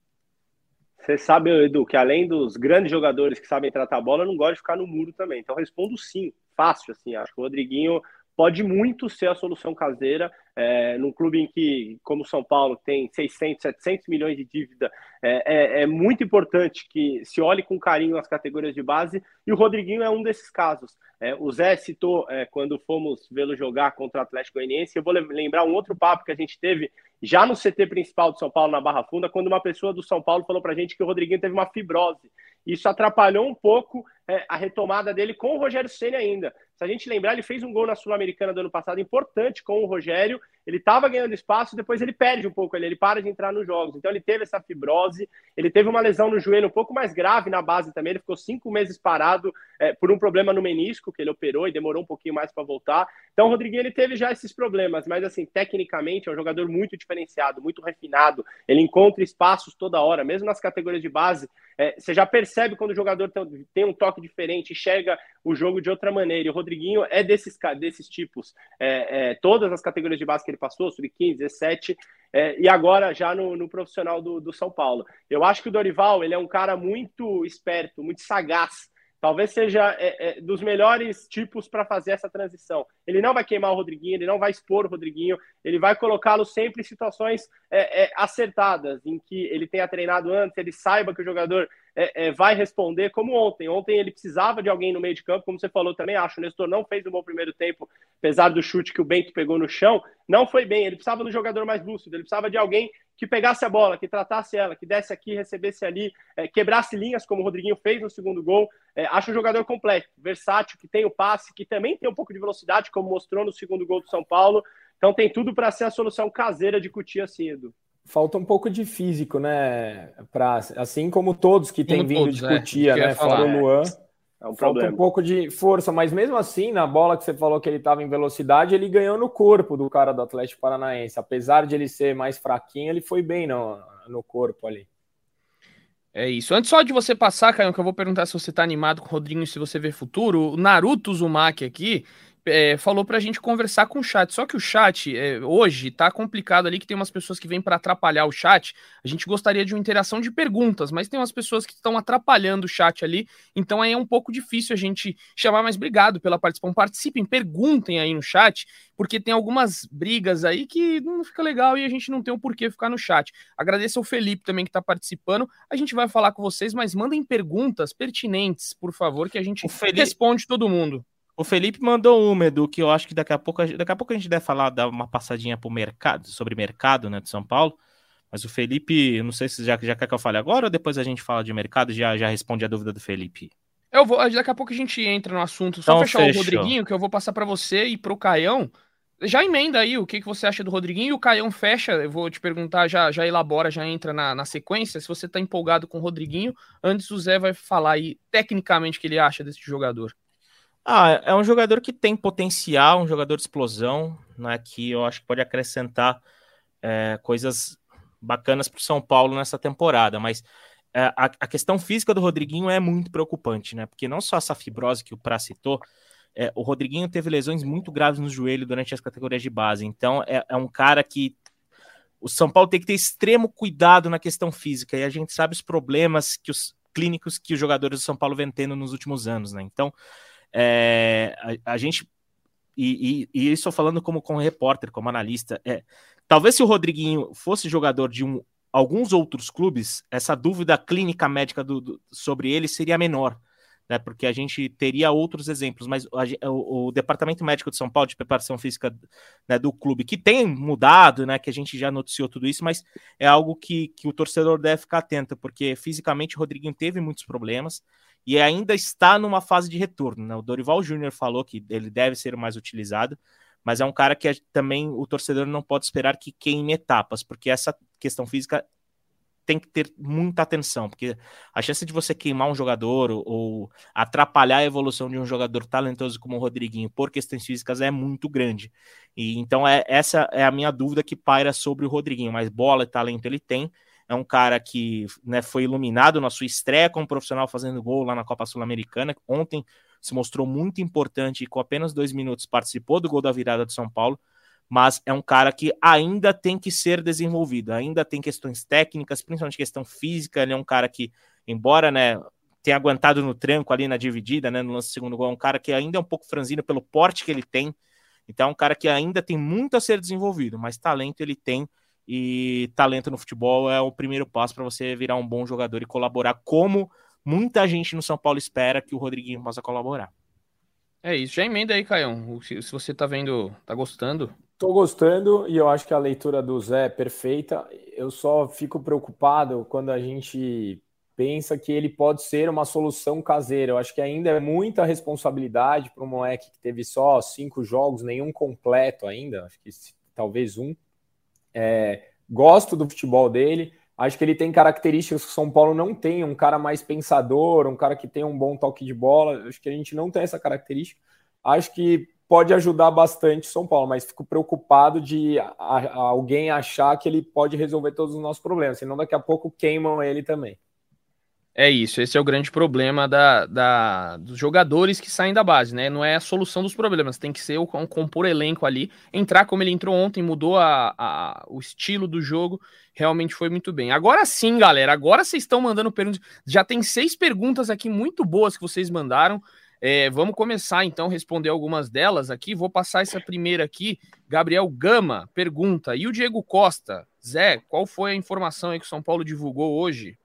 Você sabe, Edu, que além dos grandes jogadores que sabem tratar a bola, eu não gosto de ficar no muro também. Então respondo sim, fácil, assim. Acho que o Rodriguinho pode muito ser a solução caseira é, num clube em que, como São Paulo, tem 600, 700 milhões de dívida, é, é, é, muito importante que se olhe com carinho as categorias de base, e o Rodriguinho é um desses casos. É, o Zé citou é, quando fomos vê-lo jogar contra o Atlético Goianiense, eu vou lembrar um outro papo que a gente teve já no CT principal de São Paulo, na Barra Funda, quando uma pessoa do São Paulo falou para a gente que o Rodriguinho teve uma fibrose. Isso atrapalhou um pouco é, a retomada dele com o Rogério Senna ainda. Se a gente lembrar, ele fez um gol na Sul-Americana do ano passado importante com o Rogério. Ele estava ganhando espaço, depois ele perde um pouco, ele, ele para de entrar nos jogos. Então ele teve essa fibrose, ele teve uma lesão no joelho um pouco mais grave na base também. Ele ficou cinco meses parado é, por um problema no menisco que ele operou e demorou um pouquinho mais para voltar. Então o Rodriguinho ele teve já esses problemas, mas assim tecnicamente é um jogador muito diferenciado, muito refinado. Ele encontra espaços toda hora, mesmo nas categorias de base. É, você já percebe quando o jogador tem um toque diferente, enxerga o jogo de outra maneira. E o Rodriguinho é desses, desses tipos. É, é, todas as categorias de base que ele passou, sub-15, 17, é, e agora já no, no profissional do, do, São Paulo. Eu acho que o Dorival ele é um cara muito esperto, muito sagaz talvez seja é, é, dos melhores tipos para fazer essa transição. Ele não vai queimar o Rodriguinho, ele não vai expor o Rodriguinho, ele vai colocá-lo sempre em situações é, é acertadas, em que ele tenha treinado antes, ele saiba que o jogador é, é, vai responder, como ontem. Ontem ele precisava de alguém no meio de campo, como você falou também, acho. O Nestor não fez um bom primeiro tempo, apesar do chute que o Bento pegou no chão, não foi bem. Ele precisava do jogador mais lúcido, ele precisava de alguém que pegasse a bola, que tratasse ela, que desse aqui, recebesse ali, é, quebrasse linhas, como o Rodriguinho fez no segundo gol. É, acho um jogador completo, versátil, que tem o passe, que também tem um pouco de velocidade, como mostrou no segundo gol do São Paulo. Então tem tudo para ser a solução caseira de Cutia assim, Edu. Falta um pouco de físico, né? Pra, assim como todos que têm vindo todos, de Cutia, é, né? Fora o Luan. É um Falta problema. um pouco de força, mas mesmo assim, na bola que você falou que ele estava em velocidade, ele ganhou no corpo do cara do Atlético Paranaense. Apesar de ele ser mais fraquinho, ele foi bem no, no corpo ali. É isso. Antes só de você passar, Caio, que eu vou perguntar se você está animado com o Rodrigo e se você vê futuro, o Naruto Uzumaki aqui, é, falou para a gente conversar com o chat. Só que o chat é, hoje tá complicado ali, que tem umas pessoas que vêm para atrapalhar o chat. A gente gostaria de uma interação de perguntas, mas tem umas pessoas que estão atrapalhando o chat ali. Então aí é um pouco difícil a gente chamar. Mas obrigado pela participação. Participem, perguntem aí no chat, porque tem algumas brigas aí que não fica legal e a gente não tem o um porquê ficar no chat. Agradeço ao Felipe também que está participando. A gente vai falar com vocês, mas mandem perguntas pertinentes, por favor, que a gente Felipe... responde todo mundo. O Felipe mandou uma, Edu, que eu acho que daqui a pouco, daqui a pouco a gente deve falar, dar uma passadinha pro mercado, sobre mercado, né, de São Paulo. Mas o Felipe, não sei se já, já quer que eu fale agora ou depois a gente fala de mercado já já responde a dúvida do Felipe. Eu vou, daqui a pouco a gente entra no assunto. Só então, fechar fechou. o Rodriguinho, que eu vou passar para você e pro Caião. Já emenda aí o que, que você acha do Rodriguinho e o Caião fecha. Eu vou te perguntar, já, já elabora, já entra na, na sequência. Se você tá empolgado com o Rodriguinho, antes o Zé vai falar aí tecnicamente o que ele acha desse jogador. Ah, é um jogador que tem potencial, um jogador de explosão, né, que eu acho que pode acrescentar é, coisas bacanas para o São Paulo nessa temporada, mas é, a, a, questão física do Rodriguinho é muito preocupante, né? Porque não só essa fibrose que o Pra citou, é, o Rodriguinho teve lesões muito graves no joelho durante as categorias de base, então é, é um cara que o São Paulo tem que ter extremo cuidado na questão física, e a gente sabe os problemas que os clínicos que os jogadores do São Paulo vêm tendo nos últimos anos, né? Então, é, a, a, gente. E, e, e, isso falando como, como repórter, como analista. É, talvez se o Rodriguinho fosse jogador de um, alguns outros clubes, essa dúvida clínica médica do, do, sobre ele seria menor. Né, porque a gente teria outros exemplos, mas a, o, o, departamento médico de São Paulo de preparação física né, do clube, que tem mudado, né, que a gente já noticiou tudo isso, mas é algo que, que o torcedor deve ficar atento, porque fisicamente o Rodriguinho teve muitos problemas, e ainda está numa fase de retorno. Né? O Dorival Júnior falou que ele deve ser mais utilizado, mas é um cara que também o torcedor não pode esperar que queime etapas, porque essa questão física tem que ter muita atenção, porque a chance de você queimar um jogador ou, ou, atrapalhar a evolução de um jogador talentoso como o Rodriguinho por questões físicas é muito grande. E então é essa é a minha dúvida que paira sobre o Rodriguinho, mas bola e talento ele tem é um cara que né, foi iluminado na sua estreia como profissional fazendo gol lá na Copa Sul-Americana. Ontem se mostrou muito importante e com apenas dois minutos participou do gol da virada do São Paulo. Mas é um cara que ainda tem que ser desenvolvido, ainda tem questões técnicas, principalmente questão física. Ele é um cara que, embora né, tenha aguentado no tranco ali na dividida, né, no lance do segundo gol, é um cara que ainda é um pouco franzino pelo porte que ele tem. Então, é um cara que ainda tem muito a ser desenvolvido, mas talento ele tem e talento no futebol é o primeiro passo para você virar um bom jogador e colaborar como muita gente no São Paulo espera que o Rodriguinho possa colaborar. É isso, já emenda aí, Caião. Se você tá vendo, tá gostando. Tô gostando e eu acho que a leitura do Zé é perfeita. Eu só fico preocupado quando a gente pensa que ele pode ser uma solução caseira. Eu acho que ainda é muita responsabilidade para um moleque que teve só cinco jogos, nenhum completo ainda, acho que talvez um. É, gosto do futebol dele. Acho que ele tem características que o São Paulo não tem, um cara mais pensador, um cara que tem um bom toque de bola. Acho que a gente não tem essa característica. Acho que pode ajudar bastante o São Paulo, mas fico preocupado de a, a, alguém achar que ele pode resolver todos os nossos problemas, senão daqui a pouco queimam ele também. É isso, esse é o grande problema da, da, dos jogadores que saem da base, né? Não é a solução dos problemas, tem que ser o compor elenco ali, entrar como ele entrou ontem, mudou a, a, o estilo do jogo, realmente foi muito bem. Agora sim, galera, agora vocês estão mandando perguntas. Já tem seis perguntas aqui muito boas que vocês mandaram. É, vamos começar então a responder algumas delas aqui. Vou passar essa primeira aqui. Gabriel Gama pergunta: e o Diego Costa? Zé, qual foi a informação que o São Paulo divulgou hoje?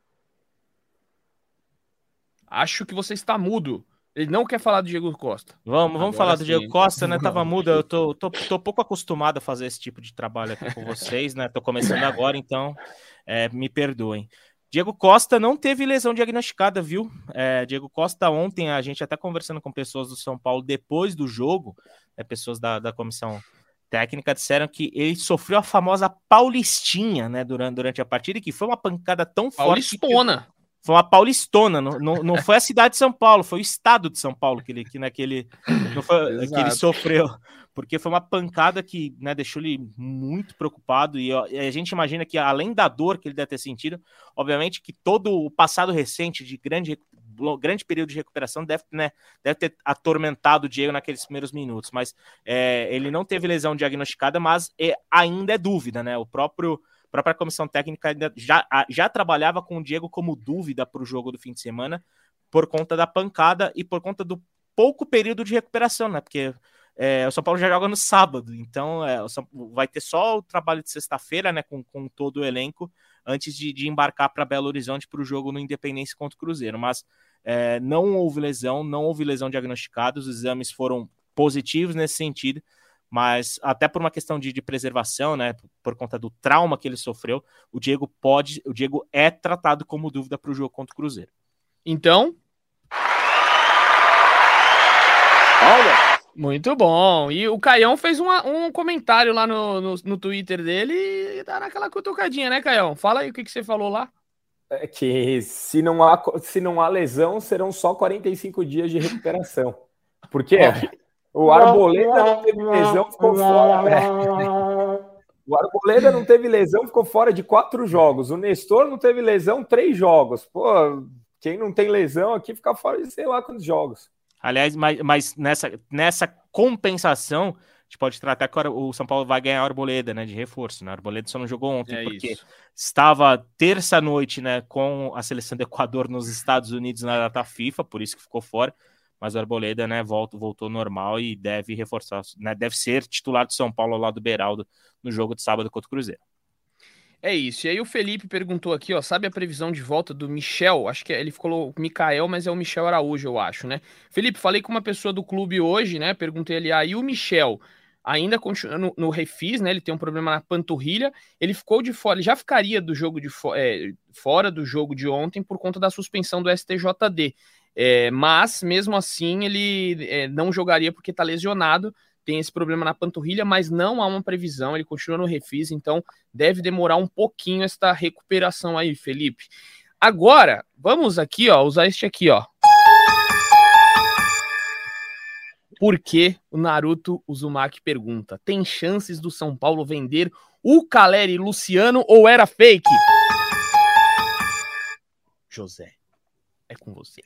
Acho que você está mudo. Ele não quer falar do Diego Costa. Vamos, vamos falar do Diego Costa, né? Tava mudo, eu tô, tô, tô pouco acostumado a fazer esse tipo de trabalho aqui com vocês, né? Tô começando agora, então é, me perdoem. Diego Costa não teve lesão diagnosticada, viu? É, Diego Costa ontem, a gente até conversando com pessoas do São Paulo depois do jogo, né, pessoas da, da comissão técnica disseram que ele sofreu a famosa paulistinha, né, durante, durante a partida, e que foi uma pancada tão Paulistona. forte. Foi uma paulistona, não, não, não foi a cidade de São Paulo, foi o estado de São Paulo que ele, que naquele, foi, que ele sofreu, porque foi uma pancada que né, deixou ele muito preocupado. E, e, a gente imagina que, além da dor que ele deve ter sentido, obviamente que todo o passado recente de grande, grande período de recuperação deve, né, deve ter atormentado o Diego naqueles primeiros minutos. Mas é, ele não teve lesão diagnosticada, mas é, ainda é dúvida, né? O próprio própria comissão técnica já, já trabalhava com o Diego como dúvida para o jogo do fim de semana, por conta da pancada e por conta do pouco período de recuperação, né? Porque é, o São Paulo já joga no sábado, então é, vai ter só o trabalho de sexta-feira, né? Com, com todo o elenco, antes de, de embarcar para Belo Horizonte para o jogo no Independência contra o Cruzeiro. Mas é, não houve lesão, não houve lesão diagnosticada, os exames foram positivos nesse sentido mas até por uma questão de, de, preservação, né, por conta do trauma que ele sofreu, o Diego pode, o Diego é tratado como dúvida para o jogo contra o Cruzeiro. Então, Olha. Muito bom. E o Caião fez uma, um comentário lá no, no, no, Twitter dele e dá naquela cutucadinha, né, Caião? Fala aí o que, que você falou lá. É que se não, há, se não há lesão, serão só 45 dias de recuperação. Por quê? O Arboleda não teve lesão, ficou fora. Né? O Arboleda não teve lesão, ficou fora de quatro jogos. O Nestor não teve lesão, três jogos. Pô, quem não tem lesão aqui fica fora de sei lá quantos jogos. Aliás, mas, mas nessa, nessa compensação, a gente pode tratar que o São Paulo vai ganhar a Arboleda, né? De reforço. Né? A Arboleda só não jogou ontem é porque isso. estava terça-noite, né? Com a seleção do Equador nos Estados Unidos na data FIFA, por isso que ficou fora mas o Arboleda, né, voltou, voltou normal e deve reforçar, né, deve ser titular do São Paulo lado do Beraldo no jogo de sábado contra o Cruzeiro. É isso. E aí o Felipe perguntou aqui, ó, sabe a previsão de volta do Michel? Acho que ele falou Mikael, mas é o Michel Araújo, eu acho, né? Felipe, falei com uma pessoa do clube hoje, né? Perguntei ali, aí ah, o Michel ainda continua no, no, refis, né? Ele tem um problema na panturrilha. Ele ficou de fora, ele já ficaria do jogo de fo é, fora do jogo de ontem por conta da suspensão do STJD. É, mas, mesmo assim, ele é, não jogaria porque está lesionado, tem esse problema na panturrilha, mas não há uma previsão, ele continua no refis, então deve demorar um pouquinho esta recuperação aí, Felipe. Agora, vamos aqui, ó, usar este aqui, ó. Por que o Naruto Uzumaki pergunta: tem chances do São Paulo vender o Caleri Luciano ou era fake? José, é com você.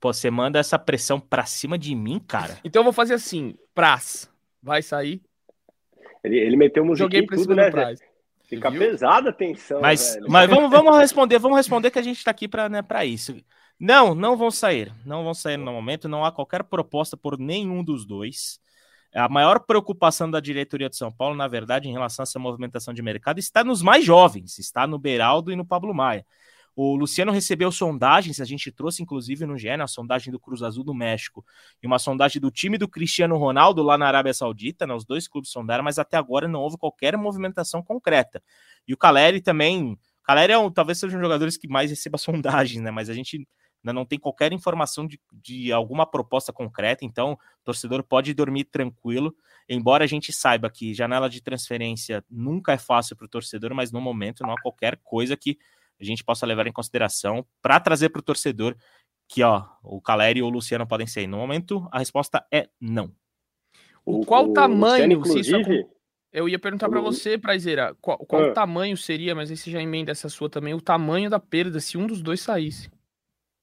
Pô, você manda essa pressão pra cima de mim, cara. Então eu vou fazer assim, Praz, vai sair. Ele, ele meteu um Joguei pra cima né, do Praz. Fica Viu? pesada a tensão, Mas, velho. mas vamos, vamos responder, vamos responder que a gente tá aqui pra, né, pra isso. Não, não vão sair. Não vão sair no momento, não há qualquer proposta por nenhum dos dois. A maior preocupação da diretoria de São Paulo, na verdade, em relação a essa movimentação de mercado, está nos mais jovens, está no Beraldo e no Pablo Maia. O Luciano recebeu sondagens, a gente trouxe inclusive no GE, a sondagem do Cruz Azul do México e uma sondagem do time do Cristiano Ronaldo lá na Arábia Saudita, né, os dois clubes sondaram, mas até agora não houve qualquer movimentação concreta. E o Caleri também, o Caleri é um, talvez seja um dos jogadores que mais receba sondagens, né, mas a gente ainda não tem qualquer informação de, de alguma proposta concreta, então o torcedor pode dormir tranquilo, embora a gente saiba que janela de transferência nunca é fácil para o torcedor, mas no momento não há qualquer coisa que a gente possa levar em consideração para trazer para o torcedor que ó, o Caleri ou o Luciano podem ser. No momento, a resposta é não. O, qual o tamanho, Luciano, inclusive... Eu ia perguntar para você, Prazeira, qual, qual ah. tamanho seria, mas esse já emenda essa sua também, o tamanho da perda se um dos dois saísse.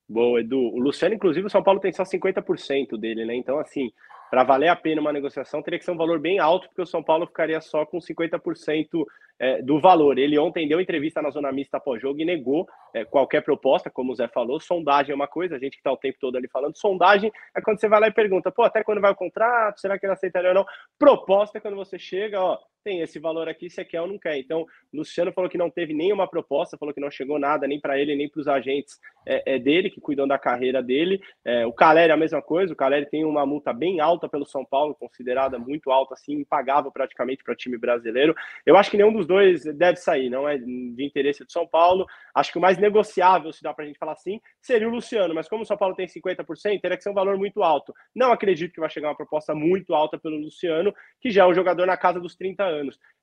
Boa, Edu. O Luciano, inclusive, o São Paulo tem só 50% dele, né? Então, assim, para valer a pena uma negociação, teria que ser um valor bem alto, porque o São Paulo ficaria só com 50% é, do valor. Ele ontem deu entrevista na zona mista após-jogo e negou é, qualquer proposta, como o Zé falou. Sondagem é uma coisa, a gente que está o tempo todo ali falando. Sondagem é quando você vai lá e pergunta, pô, até quando vai o contrato? Será que ele aceitaria ou não? Proposta é quando você chega, ó, tem esse valor aqui, você quer ou não quer. Então, Luciano falou que não teve nenhuma proposta, falou que não chegou nada nem para ele, nem para os agentes é, é, dele, que cuidam da carreira dele. É, o Caleri é a mesma coisa, o Caleri tem uma multa bem alta pelo São Paulo, considerada muito alta, assim, impagável praticamente para time brasileiro. Eu acho que nenhum dos dois deve sair, não é de interesse do São Paulo. Acho que o mais negociável, se dá para a gente falar assim, seria o Luciano, mas como o São Paulo tem 50%, teria que ser um valor muito alto. Não acredito que vai chegar uma proposta muito alta pelo Luciano, que já é um jogador na casa dos 30 anos.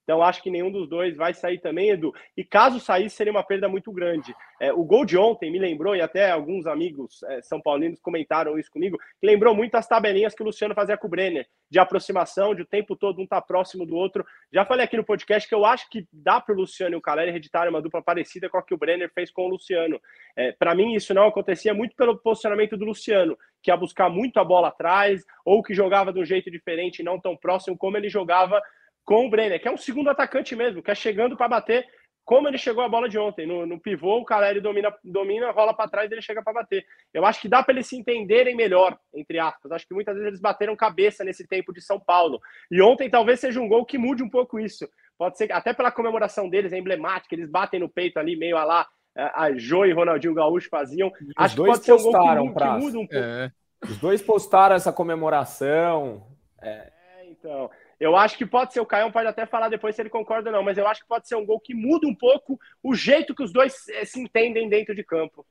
Então, acho que nenhum dos dois vai sair também, Edu. E caso saísse, seria uma perda muito grande. É, o gol de ontem me lembrou, e até alguns amigos é, são paulinos comentaram isso comigo, lembrou muito as tabelinhas que o Luciano fazia com o Brenner, de aproximação, de o tempo todo um tá próximo do outro. Já falei aqui no podcast que eu acho que dá para o Luciano e o Caleri hereditarem uma dupla parecida com a que o Brenner fez com o Luciano. É, para mim, isso não acontecia muito pelo posicionamento do Luciano, que ia buscar muito a bola atrás, ou que jogava de um jeito diferente, não tão próximo como ele jogava com o Brenner, que é um segundo atacante mesmo, que é chegando para bater, como ele chegou a bola de ontem. No, no pivô, o Caleri domina, domina, rola para trás e ele chega para bater. Eu acho que dá para eles se entenderem melhor, entre aspas. Acho que muitas vezes eles bateram cabeça nesse tempo de São Paulo. E ontem talvez seja um gol que mude um pouco isso. Pode ser até pela comemoração deles, é emblemática, eles batem no peito ali, meio a lá, é, a Jo e Ronaldinho Gaúcho faziam. Os acho dois que pode ser um postaram, gol que, que muda um pouco. É. Os dois postaram essa comemoração. É. é, então. Eu acho que pode ser, o Caio pode até falar depois se ele concorda ou não, mas eu acho que pode ser um gol que muda um pouco o jeito que os dois eh, se entendem dentro de campo.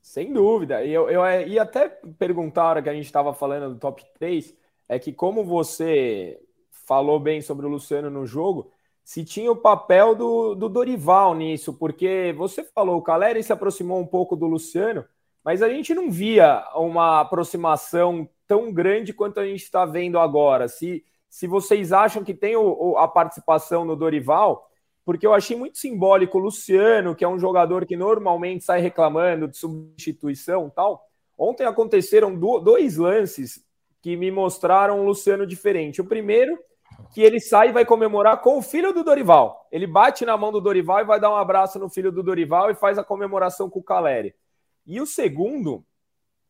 Sem dúvida. E eu, eu ia até perguntar, a hora que a gente estava falando do top 3, é que como você falou bem sobre o Luciano no jogo, se tinha o papel do, do Dorival nisso, porque você falou, o Caleri se aproximou um pouco do Luciano, mas a gente não via uma aproximação tão grande quanto a gente está vendo agora. Se, se vocês acham que tem o, a participação no Dorival, porque eu achei muito simbólico o Luciano, que é um jogador que normalmente sai reclamando de substituição tal. Ontem aconteceram do, dois lances que me mostraram um Luciano diferente. O primeiro, que ele sai e vai comemorar com o filho do Dorival. Ele bate na mão do Dorival e vai dar um abraço no filho do Dorival e faz a comemoração com o Caleri. E o segundo,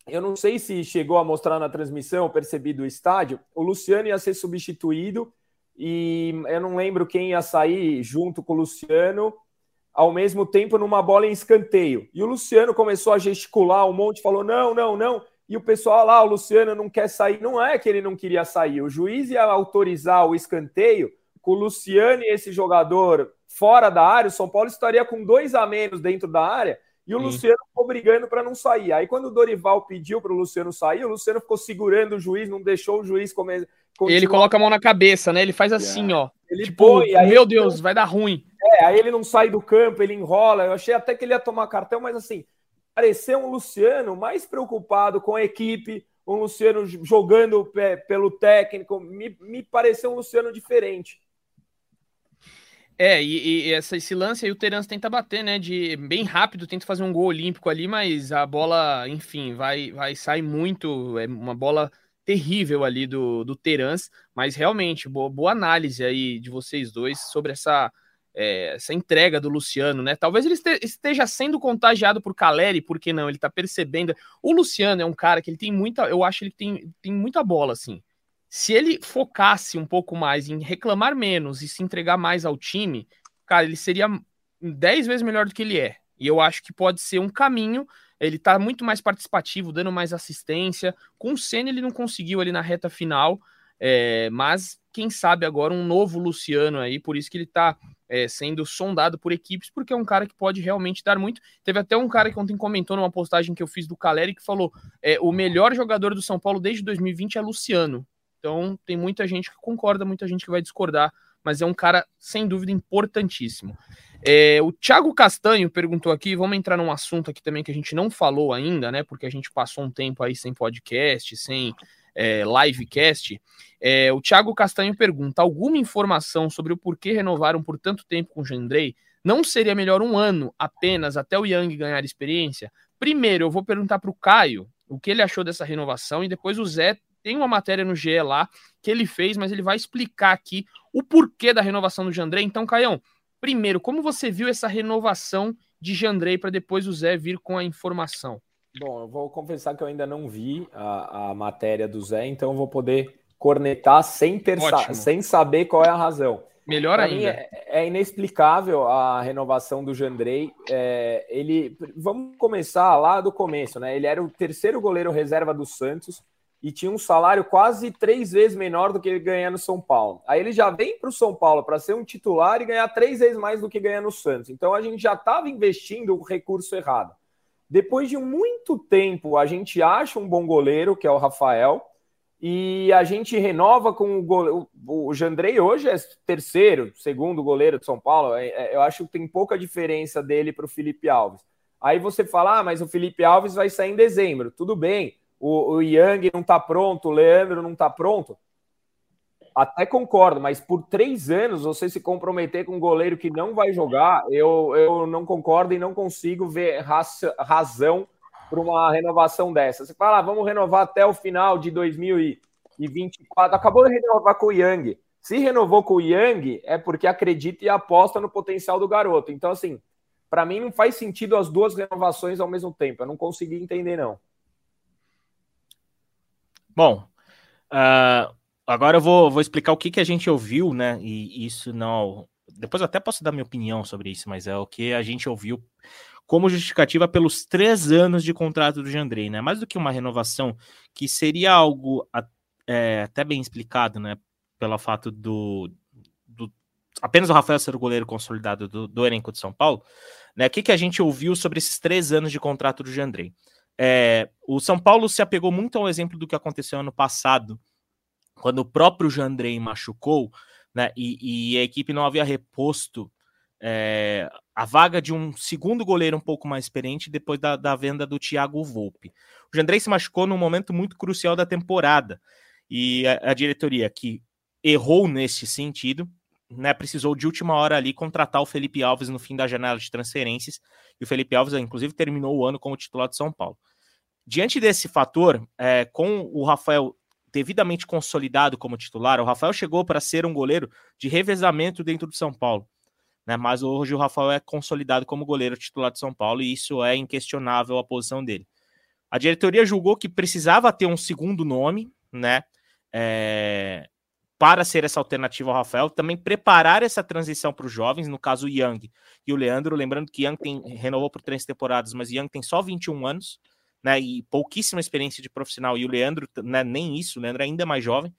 eu não sei se chegou a mostrar na transmissão, percebi do estádio, o Luciano ia ser substituído e eu não lembro quem ia sair junto com o Luciano ao mesmo tempo numa bola em escanteio. E o Luciano começou a gesticular um monte, falou: não, não, não. E o pessoal lá, o Luciano não quer sair. Não é que ele não queria sair. O juiz ia autorizar o escanteio com o Luciano e esse jogador fora da área. O São Paulo estaria com dois a menos dentro da área e o Sim. Luciano ficou brigando para não sair. Aí, quando o Dorival pediu para o Luciano sair, o Luciano ficou segurando o juiz, não deixou o juiz começar. Ele coloca a mão na cabeça, né? Ele faz assim, é. ó. Ele tipo, põe, aí, meu Deus, vai dar ruim. É, aí ele não sai do campo, ele enrola. Eu achei até que ele ia tomar cartão, mas assim, pareceu um Luciano mais preocupado com a equipe, um Luciano jogando pelo técnico. Me, me pareceu um Luciano diferente. É, e, e essa, esse lance aí o Terence tenta bater, né? De bem rápido, tenta fazer um gol olímpico ali, mas a bola, enfim, vai, vai sair muito. É uma bola terrível ali do, do Terence, mas realmente, boa, boa análise aí de vocês dois sobre essa, é, essa entrega do Luciano, né? Talvez ele esteja sendo contagiado por Caleri, por que não? Ele tá percebendo. O Luciano é um cara que ele tem muita, eu acho que ele tem, tem muita bola, assim se ele focasse um pouco mais em reclamar menos e se entregar mais ao time, cara, ele seria 10 vezes melhor do que ele é. E eu acho que pode ser um caminho. Ele tá muito mais participativo, dando mais assistência. Com o Senna ele não conseguiu ali na reta final, é, mas quem sabe agora um novo Luciano aí, por isso que ele tá é, sendo sondado por equipes, porque é um cara que pode realmente dar muito. Teve até um cara que ontem comentou numa postagem que eu fiz do Caleri que falou: é, o melhor jogador do São Paulo desde 2020 é Luciano. Então, tem muita gente que concorda, muita gente que vai discordar, mas é um cara, sem dúvida, importantíssimo. É, o Thiago Castanho perguntou aqui, vamos entrar num assunto aqui também que a gente não falou ainda, né? Porque a gente passou um tempo aí sem podcast, sem é, livecast. É, o Thiago Castanho pergunta: alguma informação sobre o porquê renovaram por tanto tempo com o Jandrei? Não seria melhor um ano apenas até o Young ganhar experiência? primeiro eu vou perguntar para o Caio o que ele achou dessa renovação e depois o Zé tem uma matéria no GE lá que ele fez, mas ele vai explicar aqui o porquê da renovação do Jandrei. Então, Caião, primeiro, como você viu essa renovação de Jandrei para depois o Zé vir com a informação? Bom, eu vou confessar que eu ainda não vi a, a matéria do Zé, então eu vou poder cornetar sem, ter sem saber qual é a razão. Melhor pra ainda. É, é, inexplicável a renovação do Jandrei. É, ele, vamos começar lá do começo, né? Ele era o terceiro goleiro reserva do Santos e tinha um salário quase três vezes menor do que ele ganha no São Paulo. Aí ele já vem para o São Paulo para ser um titular e ganhar três vezes mais do que ganha no Santos. Então a gente já estava investindo o recurso errado. Depois de muito tempo, a gente acha um bom goleiro, que é o Rafael, e a gente renova com o goleiro. O Jandrei hoje é terceiro, segundo goleiro de São Paulo. É, é, eu acho que tem pouca diferença dele para o Felipe Alves. Aí você fala, ah, mas o Felipe Alves vai sair em dezembro. Tudo bem o, o Yang não está pronto, o Leandro não está pronto. Até concordo, mas por três anos você se comprometer com um goleiro que não vai jogar, eu, eu não concordo e não consigo ver raça, razão para uma renovação dessa. Você fala, ah, vamos renovar até o final de 2024. Acabou de renovar com o Yang. Se renovou com o Yang, é porque acredita e aposta no potencial do garoto. Então, assim, para mim não faz sentido as duas renovações ao mesmo tempo. Eu não consegui entender, não. Bom, uh, agora eu vou, vou explicar o que, que a gente ouviu, né? E isso não. Depois eu até posso dar minha opinião sobre isso, mas é o que a gente ouviu como justificativa pelos três anos de contrato do Jandrei, né? Mais do que uma renovação, que seria algo é, até bem explicado, né? Pelo fato do, do apenas o Rafael ser o goleiro consolidado do, do elenco de São Paulo, né? O que, que a gente ouviu sobre esses três anos de contrato do Jandrei? É, o São Paulo se apegou muito ao exemplo do que aconteceu ano passado, quando o próprio Jandrei machucou, né, e, e a equipe não havia reposto é, a vaga de um segundo goleiro um pouco mais experiente depois da, da venda do Thiago Volpe. O Jandrei se machucou num momento muito crucial da temporada, e a, a diretoria que errou nesse sentido, né, precisou de última hora ali contratar o Felipe Alves no fim da janela de transferências, e o Felipe Alves, inclusive, terminou o ano como titular de São Paulo. Diante desse fator, é, com o Rafael devidamente consolidado como titular, o Rafael chegou para ser um goleiro de revezamento dentro do São Paulo. Né, mas hoje o Rafael é consolidado como goleiro titular de São Paulo e isso é inquestionável a posição dele. A diretoria julgou que precisava ter um segundo nome, né? É, para ser essa alternativa ao Rafael, também preparar essa transição para os jovens, no caso o Young e o Leandro, lembrando que Young tem, renovou por três temporadas, mas Young tem só 21 anos, né, e pouquíssima experiência de profissional, e o Leandro, né, nem isso, o Leandro é ainda mais jovem,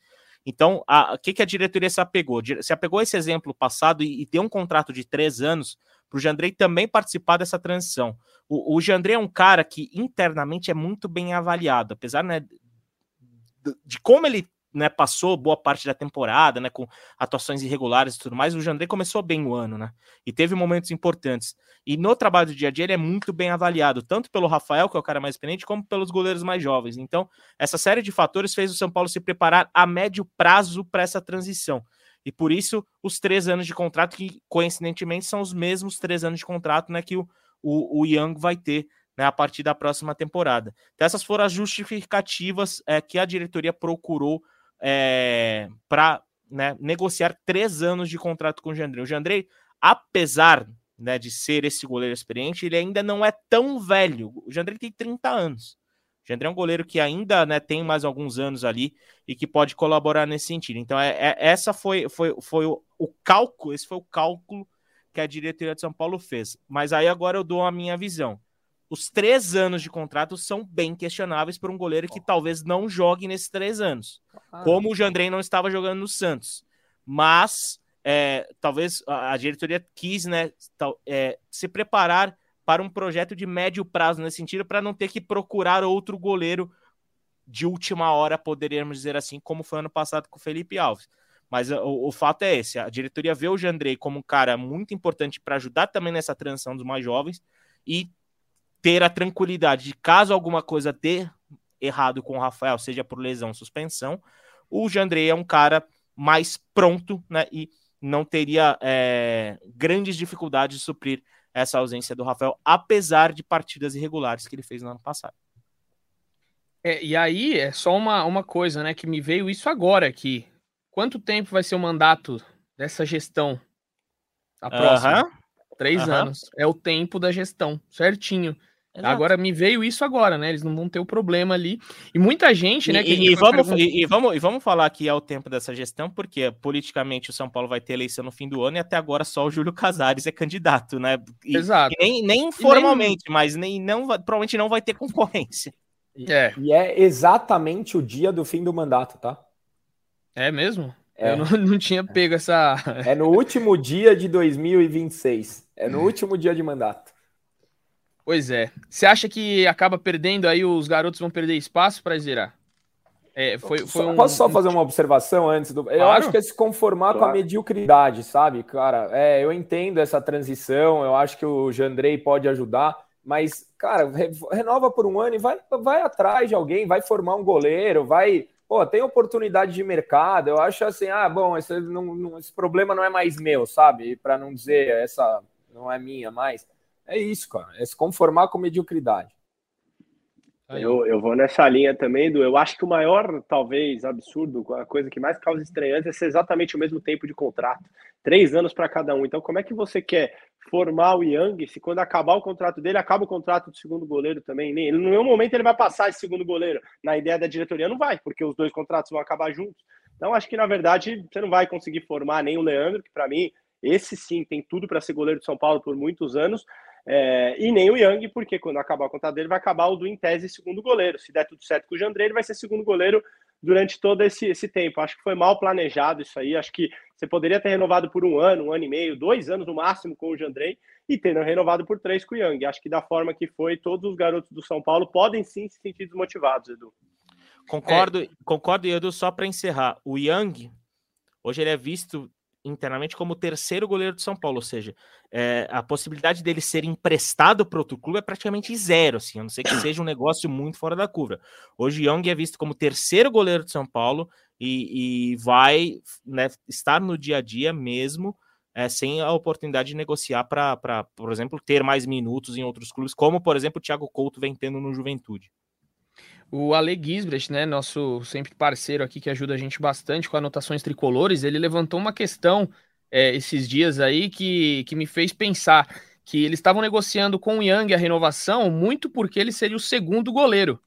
então, o que, que a diretoria se apegou? Se apegou a esse exemplo passado e, e deu um contrato de três anos para o Jandrei também participar dessa transição. O, o Jandrei é um cara que internamente é muito bem avaliado, apesar né, de, de como ele né, passou boa parte da temporada, né, com atuações irregulares e tudo mais, o Jandrei começou bem o ano, né, e teve momentos importantes. E no trabalho do dia a dia ele é muito bem avaliado, tanto pelo Rafael, que é o cara mais experiente, como pelos goleiros mais jovens. Então, essa série de fatores fez o São Paulo se preparar a médio prazo para essa transição. E por isso, os três anos de contrato, que coincidentemente são os mesmos três anos de contrato né, que o, o, o Young vai ter né, a partir da próxima temporada. Então, essas foram as justificativas é, que a diretoria procurou é, para né, negociar três anos de contrato com o Jandrei. O Jandrei, apesar né, de ser esse goleiro experiente, ele ainda não é tão velho. O Jandrei tem 30 anos. O Jandrei é um goleiro que ainda né, tem mais alguns anos ali e que pode colaborar nesse sentido. Então, é, é essa foi, foi, foi o, o, cálculo, esse foi o cálculo que a diretoria de São Paulo fez. Mas aí agora eu dou a minha visão os três anos de contrato são bem questionáveis para um goleiro que talvez não jogue nesses três anos. Como o Jandrei não estava jogando no Santos. Mas é, talvez a, diretoria quis né, é, se preparar para um projeto de médio prazo nesse sentido, para não ter que procurar outro goleiro de última hora, poderíamos dizer assim, como foi ano passado com o Felipe Alves. Mas o, o fato é esse: a diretoria vê o Jandrei como um cara muito importante para ajudar também nessa transição dos mais jovens e ter a tranquilidade de caso alguma coisa dê errado com o Rafael, seja por lesão, suspensão, o Jandrei é um cara mais pronto, né? E não teria é, grandes dificuldades de suprir essa ausência do Rafael, apesar de partidas irregulares que ele fez no ano passado. É, e aí é só uma, uma coisa, né, que me veio isso agora aqui. Quanto tempo vai ser o mandato dessa gestão? A próxima? Três anos. É o tempo da gestão, certinho. Exato. Agora me veio isso agora, né? Eles não vão ter o problema ali. E muita gente, né? E, e vamos, e, e, vamos, e vamos falar que é o tempo dessa gestão, porque politicamente o São Paulo vai ter eleição no fim do ano e até agora só o Júlio Casares é candidato, né? E, Exato. nem, nem formalmente, nem... mas nem, não, provavelmente não vai ter concorrência. É. E é exatamente o dia do fim do mandato, tá? É mesmo? É. Eu não, não tinha pego essa. É no último dia de 2026. É no último dia de mandato. Pois é. Você acha que acaba perdendo aí, os garotos vão perder espaço para zerar? É, foi, foi um... Posso só fazer uma observação antes do. Claro. Eu acho que é se conformar claro. com a mediocridade, sabe, cara? É, eu entendo essa transição, eu acho que o Jandrei pode ajudar, mas, cara, renova por um ano e vai, vai atrás de alguém, vai formar um goleiro, vai. Pô, tem oportunidade de mercado. Eu acho assim, ah, bom, esse, não, não, esse problema não é mais meu, sabe? Para não dizer essa não é minha mais. É isso, cara. É se conformar com mediocridade. Eu, eu vou nessa linha também do. Eu acho que o maior, talvez, absurdo, a coisa que mais causa estranheza é ser exatamente o mesmo tempo de contrato. Três anos para cada um. Então, como é que você quer formar o Yang se quando acabar o contrato dele, acaba o contrato do segundo goleiro também? Nem, em nenhum momento ele vai passar esse segundo goleiro. Na ideia da diretoria, não vai, porque os dois contratos vão acabar juntos. Então, acho que, na verdade, você não vai conseguir formar nem o Leandro, que para mim, esse sim tem tudo para ser goleiro de São Paulo por muitos anos. É, e nem o Yang, porque quando acabar o contrato dele, vai acabar o do em tese segundo goleiro. Se der tudo certo com o Jandrei, ele vai ser segundo goleiro durante todo esse, esse tempo. Acho que foi mal planejado isso aí. Acho que você poderia ter renovado por um ano, um ano e meio, dois anos no máximo com o Jandrei e ter renovado por três com o Yang. Acho que da forma que foi, todos os garotos do São Paulo podem sim se sentir desmotivados, Edu. Concordo, é. concordo, Edu, só para encerrar. O Yang, hoje ele é visto internamente como o terceiro goleiro de São Paulo, ou seja, é, a possibilidade dele ser emprestado para outro clube é praticamente zero, assim, a não ser que seja um negócio muito fora da curva. Hoje Young é visto como terceiro goleiro de São Paulo e, e vai né, estar no dia a dia mesmo, é, sem a oportunidade de negociar para, por exemplo, ter mais minutos em outros clubes, como, por exemplo, o Thiago Couto vem tendo no Juventude. O Ale Gisbrecht, né, nosso sempre parceiro aqui que ajuda a gente bastante com anotações tricolores, ele levantou uma questão é, esses dias aí que, que me fez pensar que eles estavam negociando com o Yang a renovação muito porque ele seria o segundo goleiro.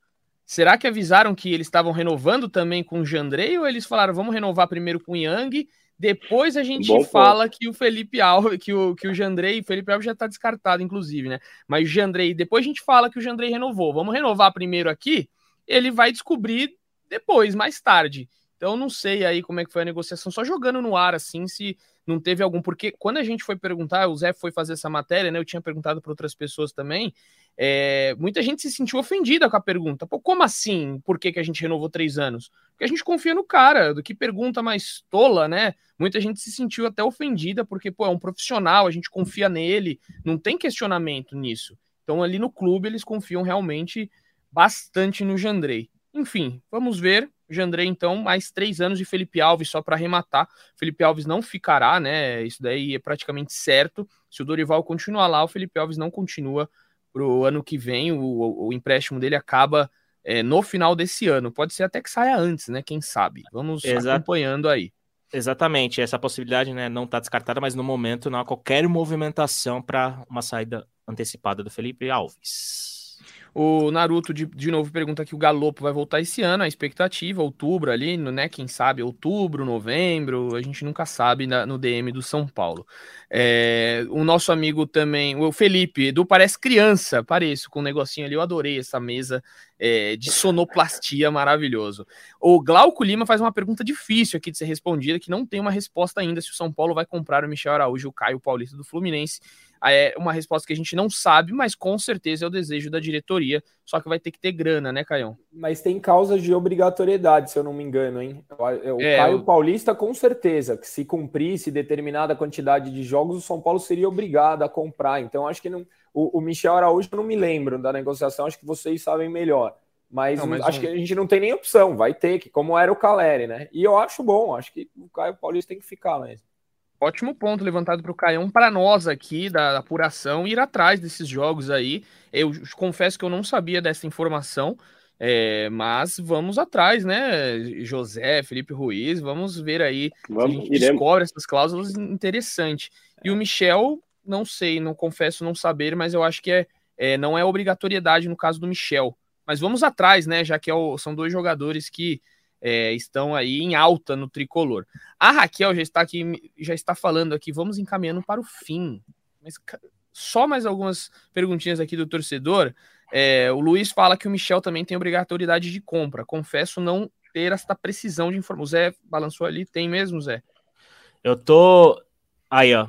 Será que avisaram que eles estavam renovando também com o Jandrei ou eles falaram vamos renovar primeiro com o Yang, depois a gente Bom, fala que o Felipe Alves, que o, que o Jandrei, o Felipe Alves já está descartado, inclusive, né? Mas o Jandrei, depois a gente fala que o Jandrei renovou. Vamos renovar primeiro aqui ele vai descobrir depois, mais tarde. Então não sei aí como é que foi a negociação, só jogando no ar assim, se não teve algum, porque quando a gente foi perguntar, o Zé foi fazer essa matéria, né? Eu tinha perguntado para outras pessoas também. É, muita gente se sentiu ofendida com a pergunta. Pô, como assim? Por que, que a gente renovou três anos? Porque a gente confia no cara, do que pergunta mais tola, né? Muita gente se sentiu até ofendida, porque, pô, é um profissional, a gente confia nele, não tem questionamento nisso. Então, ali no clube, eles confiam realmente bastante no Jandrei. Enfim, vamos ver. Jandrei, então, mais três anos de Felipe Alves só para arrematar. Felipe Alves não ficará, né? Isso daí é praticamente certo. Se o Dorival continuar lá, o Felipe Alves não continua para o ano que vem. O, o, empréstimo dele acaba é, no final desse ano. Pode ser até que saia antes, né? Quem sabe? Vamos Exato. acompanhando aí. Exatamente, essa possibilidade né, não está descartada, mas no momento não há qualquer movimentação para uma saída antecipada do Felipe Alves. O Naruto de, de novo pergunta que o Galopo vai voltar esse ano, a expectativa, outubro ali, né? Quem sabe outubro, novembro, a gente nunca sabe na, no DM do São Paulo. É, o nosso amigo também, o Felipe, Edu parece criança, pareço, com um negocinho ali, eu adorei essa mesa é, de sonoplastia maravilhoso. O Glauco Lima faz uma pergunta difícil aqui de ser respondida, que não tem uma resposta ainda se o São Paulo vai comprar o Michel Araújo o Caio Paulista do Fluminense. É uma resposta que a gente não sabe, mas com certeza é o desejo da diretoria. Só que vai ter que ter grana, né, Caio? Mas tem causas de obrigatoriedade, se eu não me engano, hein? O é, Caio Paulista, com certeza, que se cumprisse determinada quantidade de jogos, o São Paulo seria obrigado a comprar. Então, acho que não. O, o Michel Araújo, eu não me lembro da negociação, acho que vocês sabem melhor. Mas, não, mas acho um... que a gente não tem nem opção, vai ter que, como era o Caleri, né? E eu acho bom, acho que o Caio Paulista tem que ficar mesmo. Ótimo ponto levantado para o Caião, para nós aqui da apuração, ir atrás desses jogos aí. Eu confesso que eu não sabia dessa informação, é, mas vamos atrás, né? José, Felipe Ruiz, vamos ver aí vamos, se a gente iremos. descobre essas cláusulas interessante. E o Michel, não sei, não confesso não saber, mas eu acho que é, é não é obrigatoriedade no caso do Michel. Mas vamos atrás, né? Já que é o, são dois jogadores que é, estão aí em alta no tricolor. A Raquel já está aqui, já está falando aqui, vamos encaminhando para o fim. Mas só mais algumas perguntinhas aqui do torcedor. É, o Luiz fala que o Michel também tem obrigatoriedade de compra. Confesso não ter esta precisão de informação. O Zé balançou ali, tem mesmo, Zé? Eu tô. Aí, ó.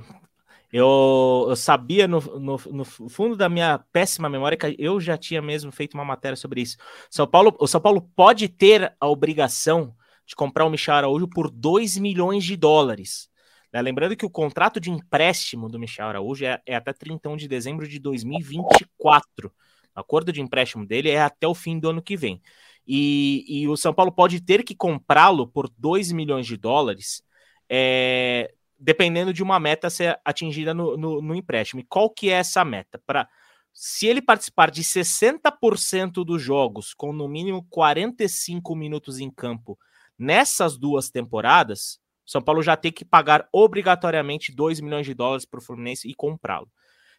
Eu, eu sabia no, no, no, fundo da minha péssima memória que eu já tinha mesmo feito uma matéria sobre isso. São Paulo, o São Paulo pode ter a obrigação de comprar o Michel Araújo por 2 milhões de dólares. Né? Lembrando que o contrato de empréstimo do Michel Araújo é, é até 31 de dezembro de 2024. O acordo de empréstimo dele é até o fim do ano que vem. E, e o São Paulo pode ter que comprá-lo por 2 milhões de dólares é, dependendo de uma meta ser atingida no, no, no empréstimo. E qual que é essa meta? Para se ele participar de 60% dos jogos com no mínimo 45 minutos em campo nessas duas temporadas, São Paulo já tem que pagar obrigatoriamente 2 milhões de dólares para o Fluminense e comprá-lo.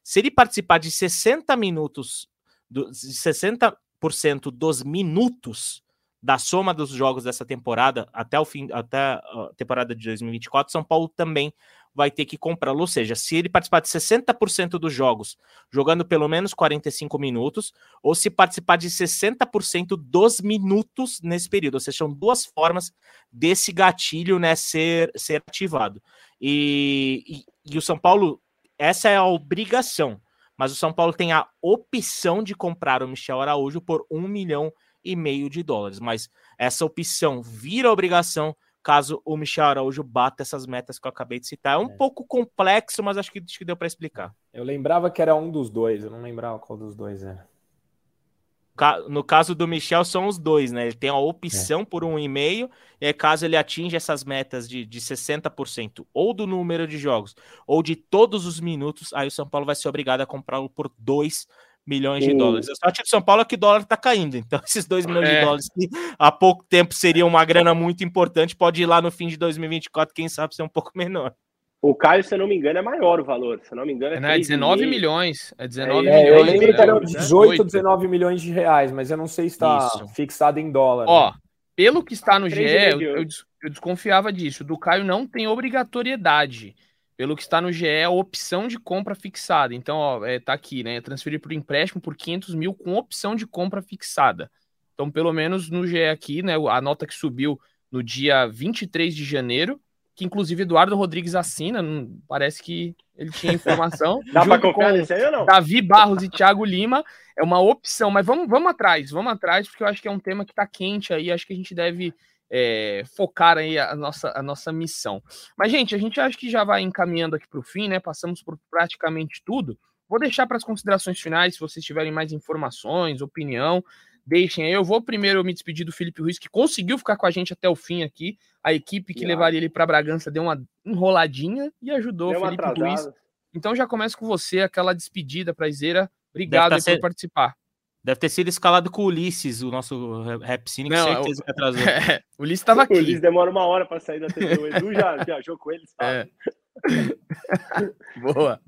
Se ele participar de 60 minutos, do, 60% dos minutos da soma dos jogos dessa temporada até o fim, até a temporada de 2024, São Paulo também vai ter que comprá-lo. Ou seja, se ele participar de 60% dos jogos, jogando pelo menos 45 minutos, ou se participar de 60% dos minutos nesse período. Ou seja, são duas formas desse gatilho né, ser, ser ativado. E, e, e o São Paulo, essa é a obrigação. Mas o São Paulo tem a opção de comprar o Michel Araújo por um milhão e e meio de dólares. Mas essa opção vira obrigação caso o Michel Araújo bata essas metas que eu acabei de citar. É um é. pouco complexo, mas acho que, acho que deu para explicar. Eu lembrava que era um dos dois, eu não lembrava qual dos dois era. No caso do Michel, são os dois, né? Ele tem a opção é. por um e-mail, e aí, caso ele atinja essas metas de, de 60%, ou do número de jogos, ou de todos os minutos, aí o São Paulo vai ser obrigado a comprá-lo por dois milhões de dólares. A sorte de São Paulo é que o dólar está caindo. Então, esses 2 milhões é. de dólares que há pouco tempo seria uma grana muito importante, pode ir lá no fim de 2024, quem sabe ser um pouco menor. O Caio, se eu não me engano, é maior o valor. Se eu não me engano, é, não, é 19 milhões. É 19 é, milhões. Eu lembro que eram 18, 19 milhões de reais, mas eu não sei se está fixado em dólar. Ó, né? pelo que está no GE, eu, eu, eu desconfiava disso. Do Caio não tem obrigatoriedade pelo que está no GE, a opção de compra fixada. Então, ó, é, tá aqui, né? Transferir por empréstimo por 500 mil com opção de compra fixada. Então, pelo menos no GE aqui, né? A nota que subiu no dia 23 de janeiro, que inclusive Eduardo Rodrigues assina, parece que ele tinha informação. Dá para comprar isso aí ou não? Davi Barros e Thiago Lima é uma opção, mas vamos, vamos atrás, vamos atrás, porque eu acho que é um tema que está quente aí, acho que a gente deve é, focar aí a nossa, a nossa missão. Mas, gente, a gente acha que já vai encaminhando aqui para o fim, né? Passamos por praticamente tudo. Vou deixar para as considerações finais, se vocês tiverem mais informações, opinião, deixem aí. Eu vou primeiro me despedir do Felipe Ruiz, que conseguiu ficar com a gente até o fim aqui. A equipe que levaria ele para Bragança deu uma enroladinha e ajudou o Felipe Ruiz. Então já começo com você, aquela despedida pra Izeira. Obrigado tá por participar. Deve ter sido escalado com o Ulisses, o nosso rap cine, que Não, certeza o, que atrasou. É, o Ulisses estava aqui. O Ulisses demora uma hora para sair da TV. O Edu já viajou com ele, sabe? É. Boa.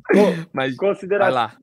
Mas considera lá.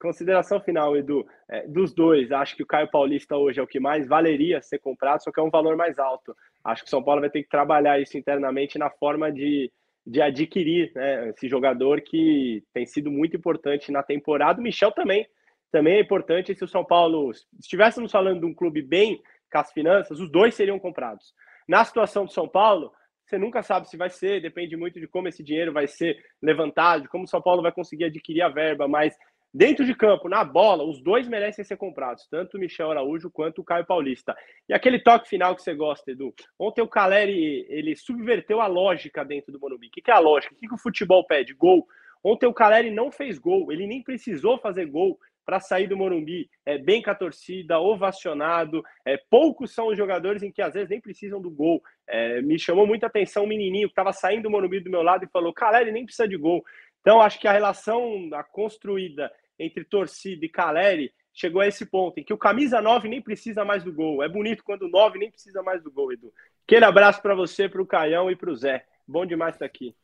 consideração final, Edu. É, dos dois, acho que o Caio Paulista hoje é o que mais valeria ser comprado, só que é um valor mais alto. Acho que o São Paulo vai ter que trabalhar isso internamente na forma de, de adquirir né, esse jogador que tem sido muito importante na temporada. O Michel também também é importante se o São Paulo estivéssemos falando de um clube bem com as finanças, os dois seriam comprados. Na situação do São Paulo, você nunca sabe se vai ser, depende muito de como esse dinheiro vai ser levantado, de como o São Paulo vai conseguir adquirir a verba, mas dentro de campo, na bola, os dois merecem ser comprados, tanto o Michel Araújo quanto o Caio Paulista. E aquele toque final que você gosta, Edu. Ontem o Caleri, ele subverteu a lógica dentro do Morumbi. O que é a lógica? O que o futebol pede? Gol. Ontem o Caleri não fez gol, ele nem precisou fazer gol para sair do Morumbi é, bem com a torcida, ovacionado. É, poucos são os jogadores em que às vezes nem precisam do gol. É, me chamou muita atenção um menininho que estava saindo do Morumbi do meu lado e falou: Caleri nem precisa de gol. Então, acho que a relação a construída entre torcida e Caleri chegou a esse ponto, em que o camisa 9 nem precisa mais do gol. É bonito quando o 9 nem precisa mais do gol, Edu. Aquele abraço para você, para o Caião e para o Zé. Bom demais estar aqui.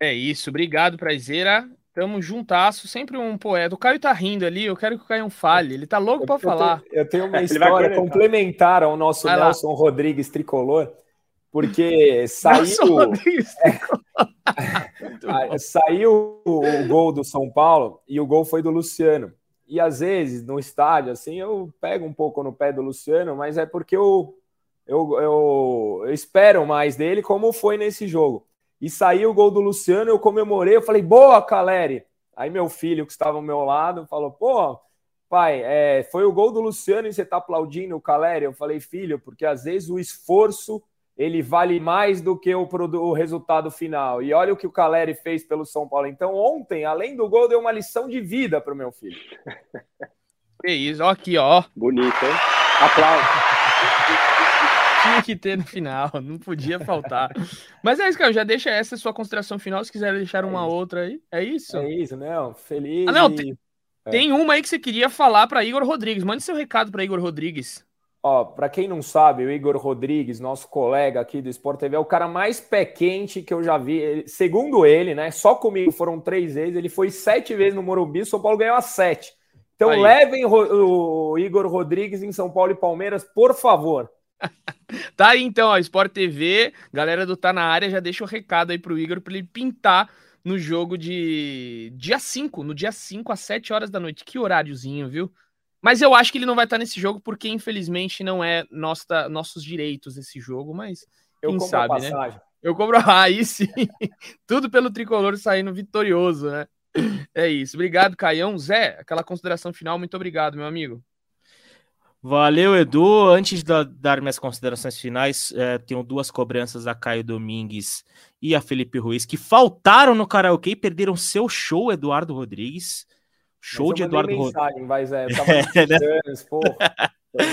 É isso, obrigado, Prazeira. Tamo juntasso, sempre um poeta. O Caio tá rindo ali, eu quero que o Caio fale. Ele tá louco para falar. Tenho, eu tenho uma história complementar ao nosso vai Nelson lá. Rodrigues tricolor, porque saiu. É, saiu o gol do São Paulo e o gol foi do Luciano. E às vezes no estádio, assim, eu pego um pouco no pé do Luciano, mas é porque eu, eu, eu, eu espero mais dele, como foi nesse jogo e saiu o gol do Luciano, eu comemorei, eu falei, boa, Caleri. Aí meu filho, que estava ao meu lado, falou, pô, pai, é, foi o gol do Luciano e você tá aplaudindo o Caleri? Eu falei, filho, porque às vezes o esforço ele vale mais do que o, o resultado final. E olha o que o Caleri fez pelo São Paulo. Então, ontem, além do gol, deu uma lição de vida para o meu filho. Que isso, ó aqui, ó. Bonito, hein? Aplausos tinha que ter no final, não podia faltar. Mas é isso, cara, já deixa essa sua consideração final, se quiser deixar uma é outra aí. É isso? É isso, não. Feliz. Ah, não, tem, é. tem uma aí que você queria falar para Igor Rodrigues. Mande seu recado para Igor Rodrigues. Ó, para quem não sabe, o Igor Rodrigues, nosso colega aqui do Sport TV, é o cara mais pé quente que eu já vi. Ele, segundo ele, né? Só comigo foram três vezes. Ele foi sete vezes no Morumbi, o São Paulo ganhou as sete. Então aí. levem o Igor Rodrigues em São Paulo e Palmeiras, por favor. tá aí então, ó, Sport TV, galera do Tá na área, já deixa o um recado aí pro Igor para ele pintar no jogo de dia 5, no dia 5 às 7 horas da noite. Que horáriozinho, viu? Mas eu acho que ele não vai estar nesse jogo porque infelizmente não é nossa, nossos direitos esse jogo, mas eu quem sabe, né? Eu compro aí sim. Tudo pelo tricolor saindo vitorioso, né? É isso. Obrigado, Caião. Zé, aquela consideração final, muito obrigado, meu amigo. Valeu, Edu. Antes de dar minhas considerações finais, é, tenho duas cobranças a Caio Domingues e a Felipe Ruiz, que faltaram no karaokê e perderam seu show, Eduardo Rodrigues. Show de Eduardo Rodrigues. Mas é, eu tava é, né?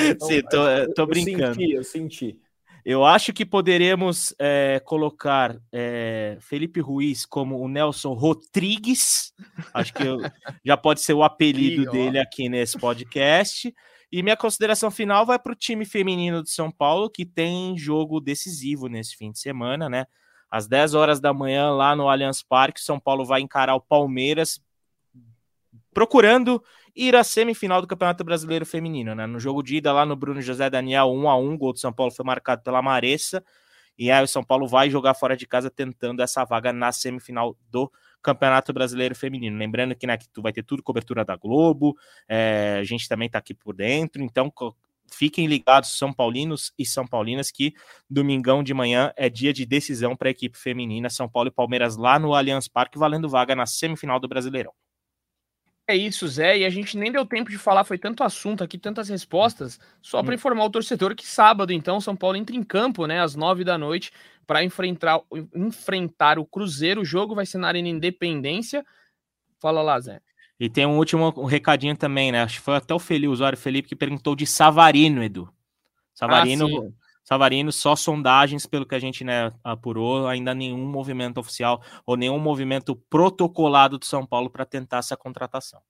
então, Sim, tô, eu, tô brincando. Eu senti, eu senti. Eu acho que poderemos é, colocar é, Felipe Ruiz como o Nelson Rodrigues. Acho que eu, já pode ser o apelido dele aqui nesse podcast. E minha consideração final vai para o time feminino de São Paulo, que tem jogo decisivo nesse fim de semana, né? Às 10 horas da manhã, lá no Allianz Parque, São Paulo vai encarar o Palmeiras, procurando ir à semifinal do Campeonato Brasileiro Feminino, né? No jogo de ida lá no Bruno José Daniel, 1 a 1 gol do São Paulo foi marcado pela Maressa. E aí o São Paulo vai jogar fora de casa tentando essa vaga na semifinal do Campeonato Brasileiro Feminino. Lembrando que, né, que tu vai ter tudo cobertura da Globo, é, a gente também tá aqui por dentro, então fiquem ligados, São Paulinos e São Paulinas, que domingão de manhã é dia de decisão para a equipe feminina, São Paulo e Palmeiras lá no Allianz Parque, valendo vaga na semifinal do Brasileirão. É isso, Zé, e a gente nem deu tempo de falar, foi tanto assunto aqui, tantas respostas, só para hum. informar o torcedor que sábado, então, São Paulo entra em campo, né, às nove da noite, para enfrentar, enfrentar o Cruzeiro. O jogo vai ser na Arena Independência. Fala lá, Zé. E tem um último recadinho também, né? Acho que foi até o Felipe, o usuário Felipe, que perguntou de Savarino, Edu. Savarino, ah, Savarino, só sondagens, pelo que a gente né, apurou, ainda nenhum movimento oficial ou nenhum movimento protocolado do São Paulo para tentar essa contratação.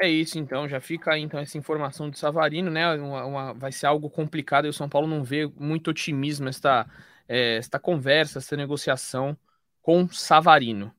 É isso, então, já fica aí então essa informação do Savarino, né? Uma, uma, vai ser algo complicado e o São Paulo não vê muito otimismo esta, é, esta conversa, essa negociação com Savarino.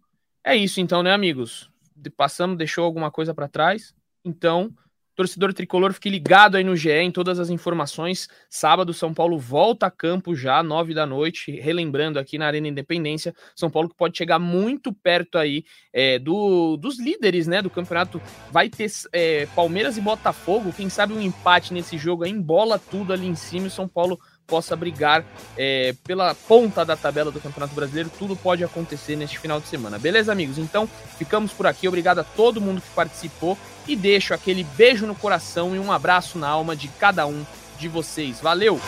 É isso, então, né, amigos? Passamos, deixou alguma coisa para trás? Então, Torcedor tricolor, fique ligado aí no GE em todas as informações. Sábado, São Paulo volta a campo já, nove da noite. Relembrando aqui na Arena Independência, São Paulo que pode chegar muito perto aí é, do, dos líderes né, do campeonato. Vai ter é, Palmeiras e Botafogo. Quem sabe um empate nesse jogo aí, embola tudo ali em cima e São Paulo possa brigar é, pela ponta da tabela do Campeonato Brasileiro. Tudo pode acontecer neste final de semana. Beleza, amigos? Então, ficamos por aqui. Obrigado a todo mundo que participou e deixo aquele beijo no coração e um abraço na alma de cada um de vocês. Valeu!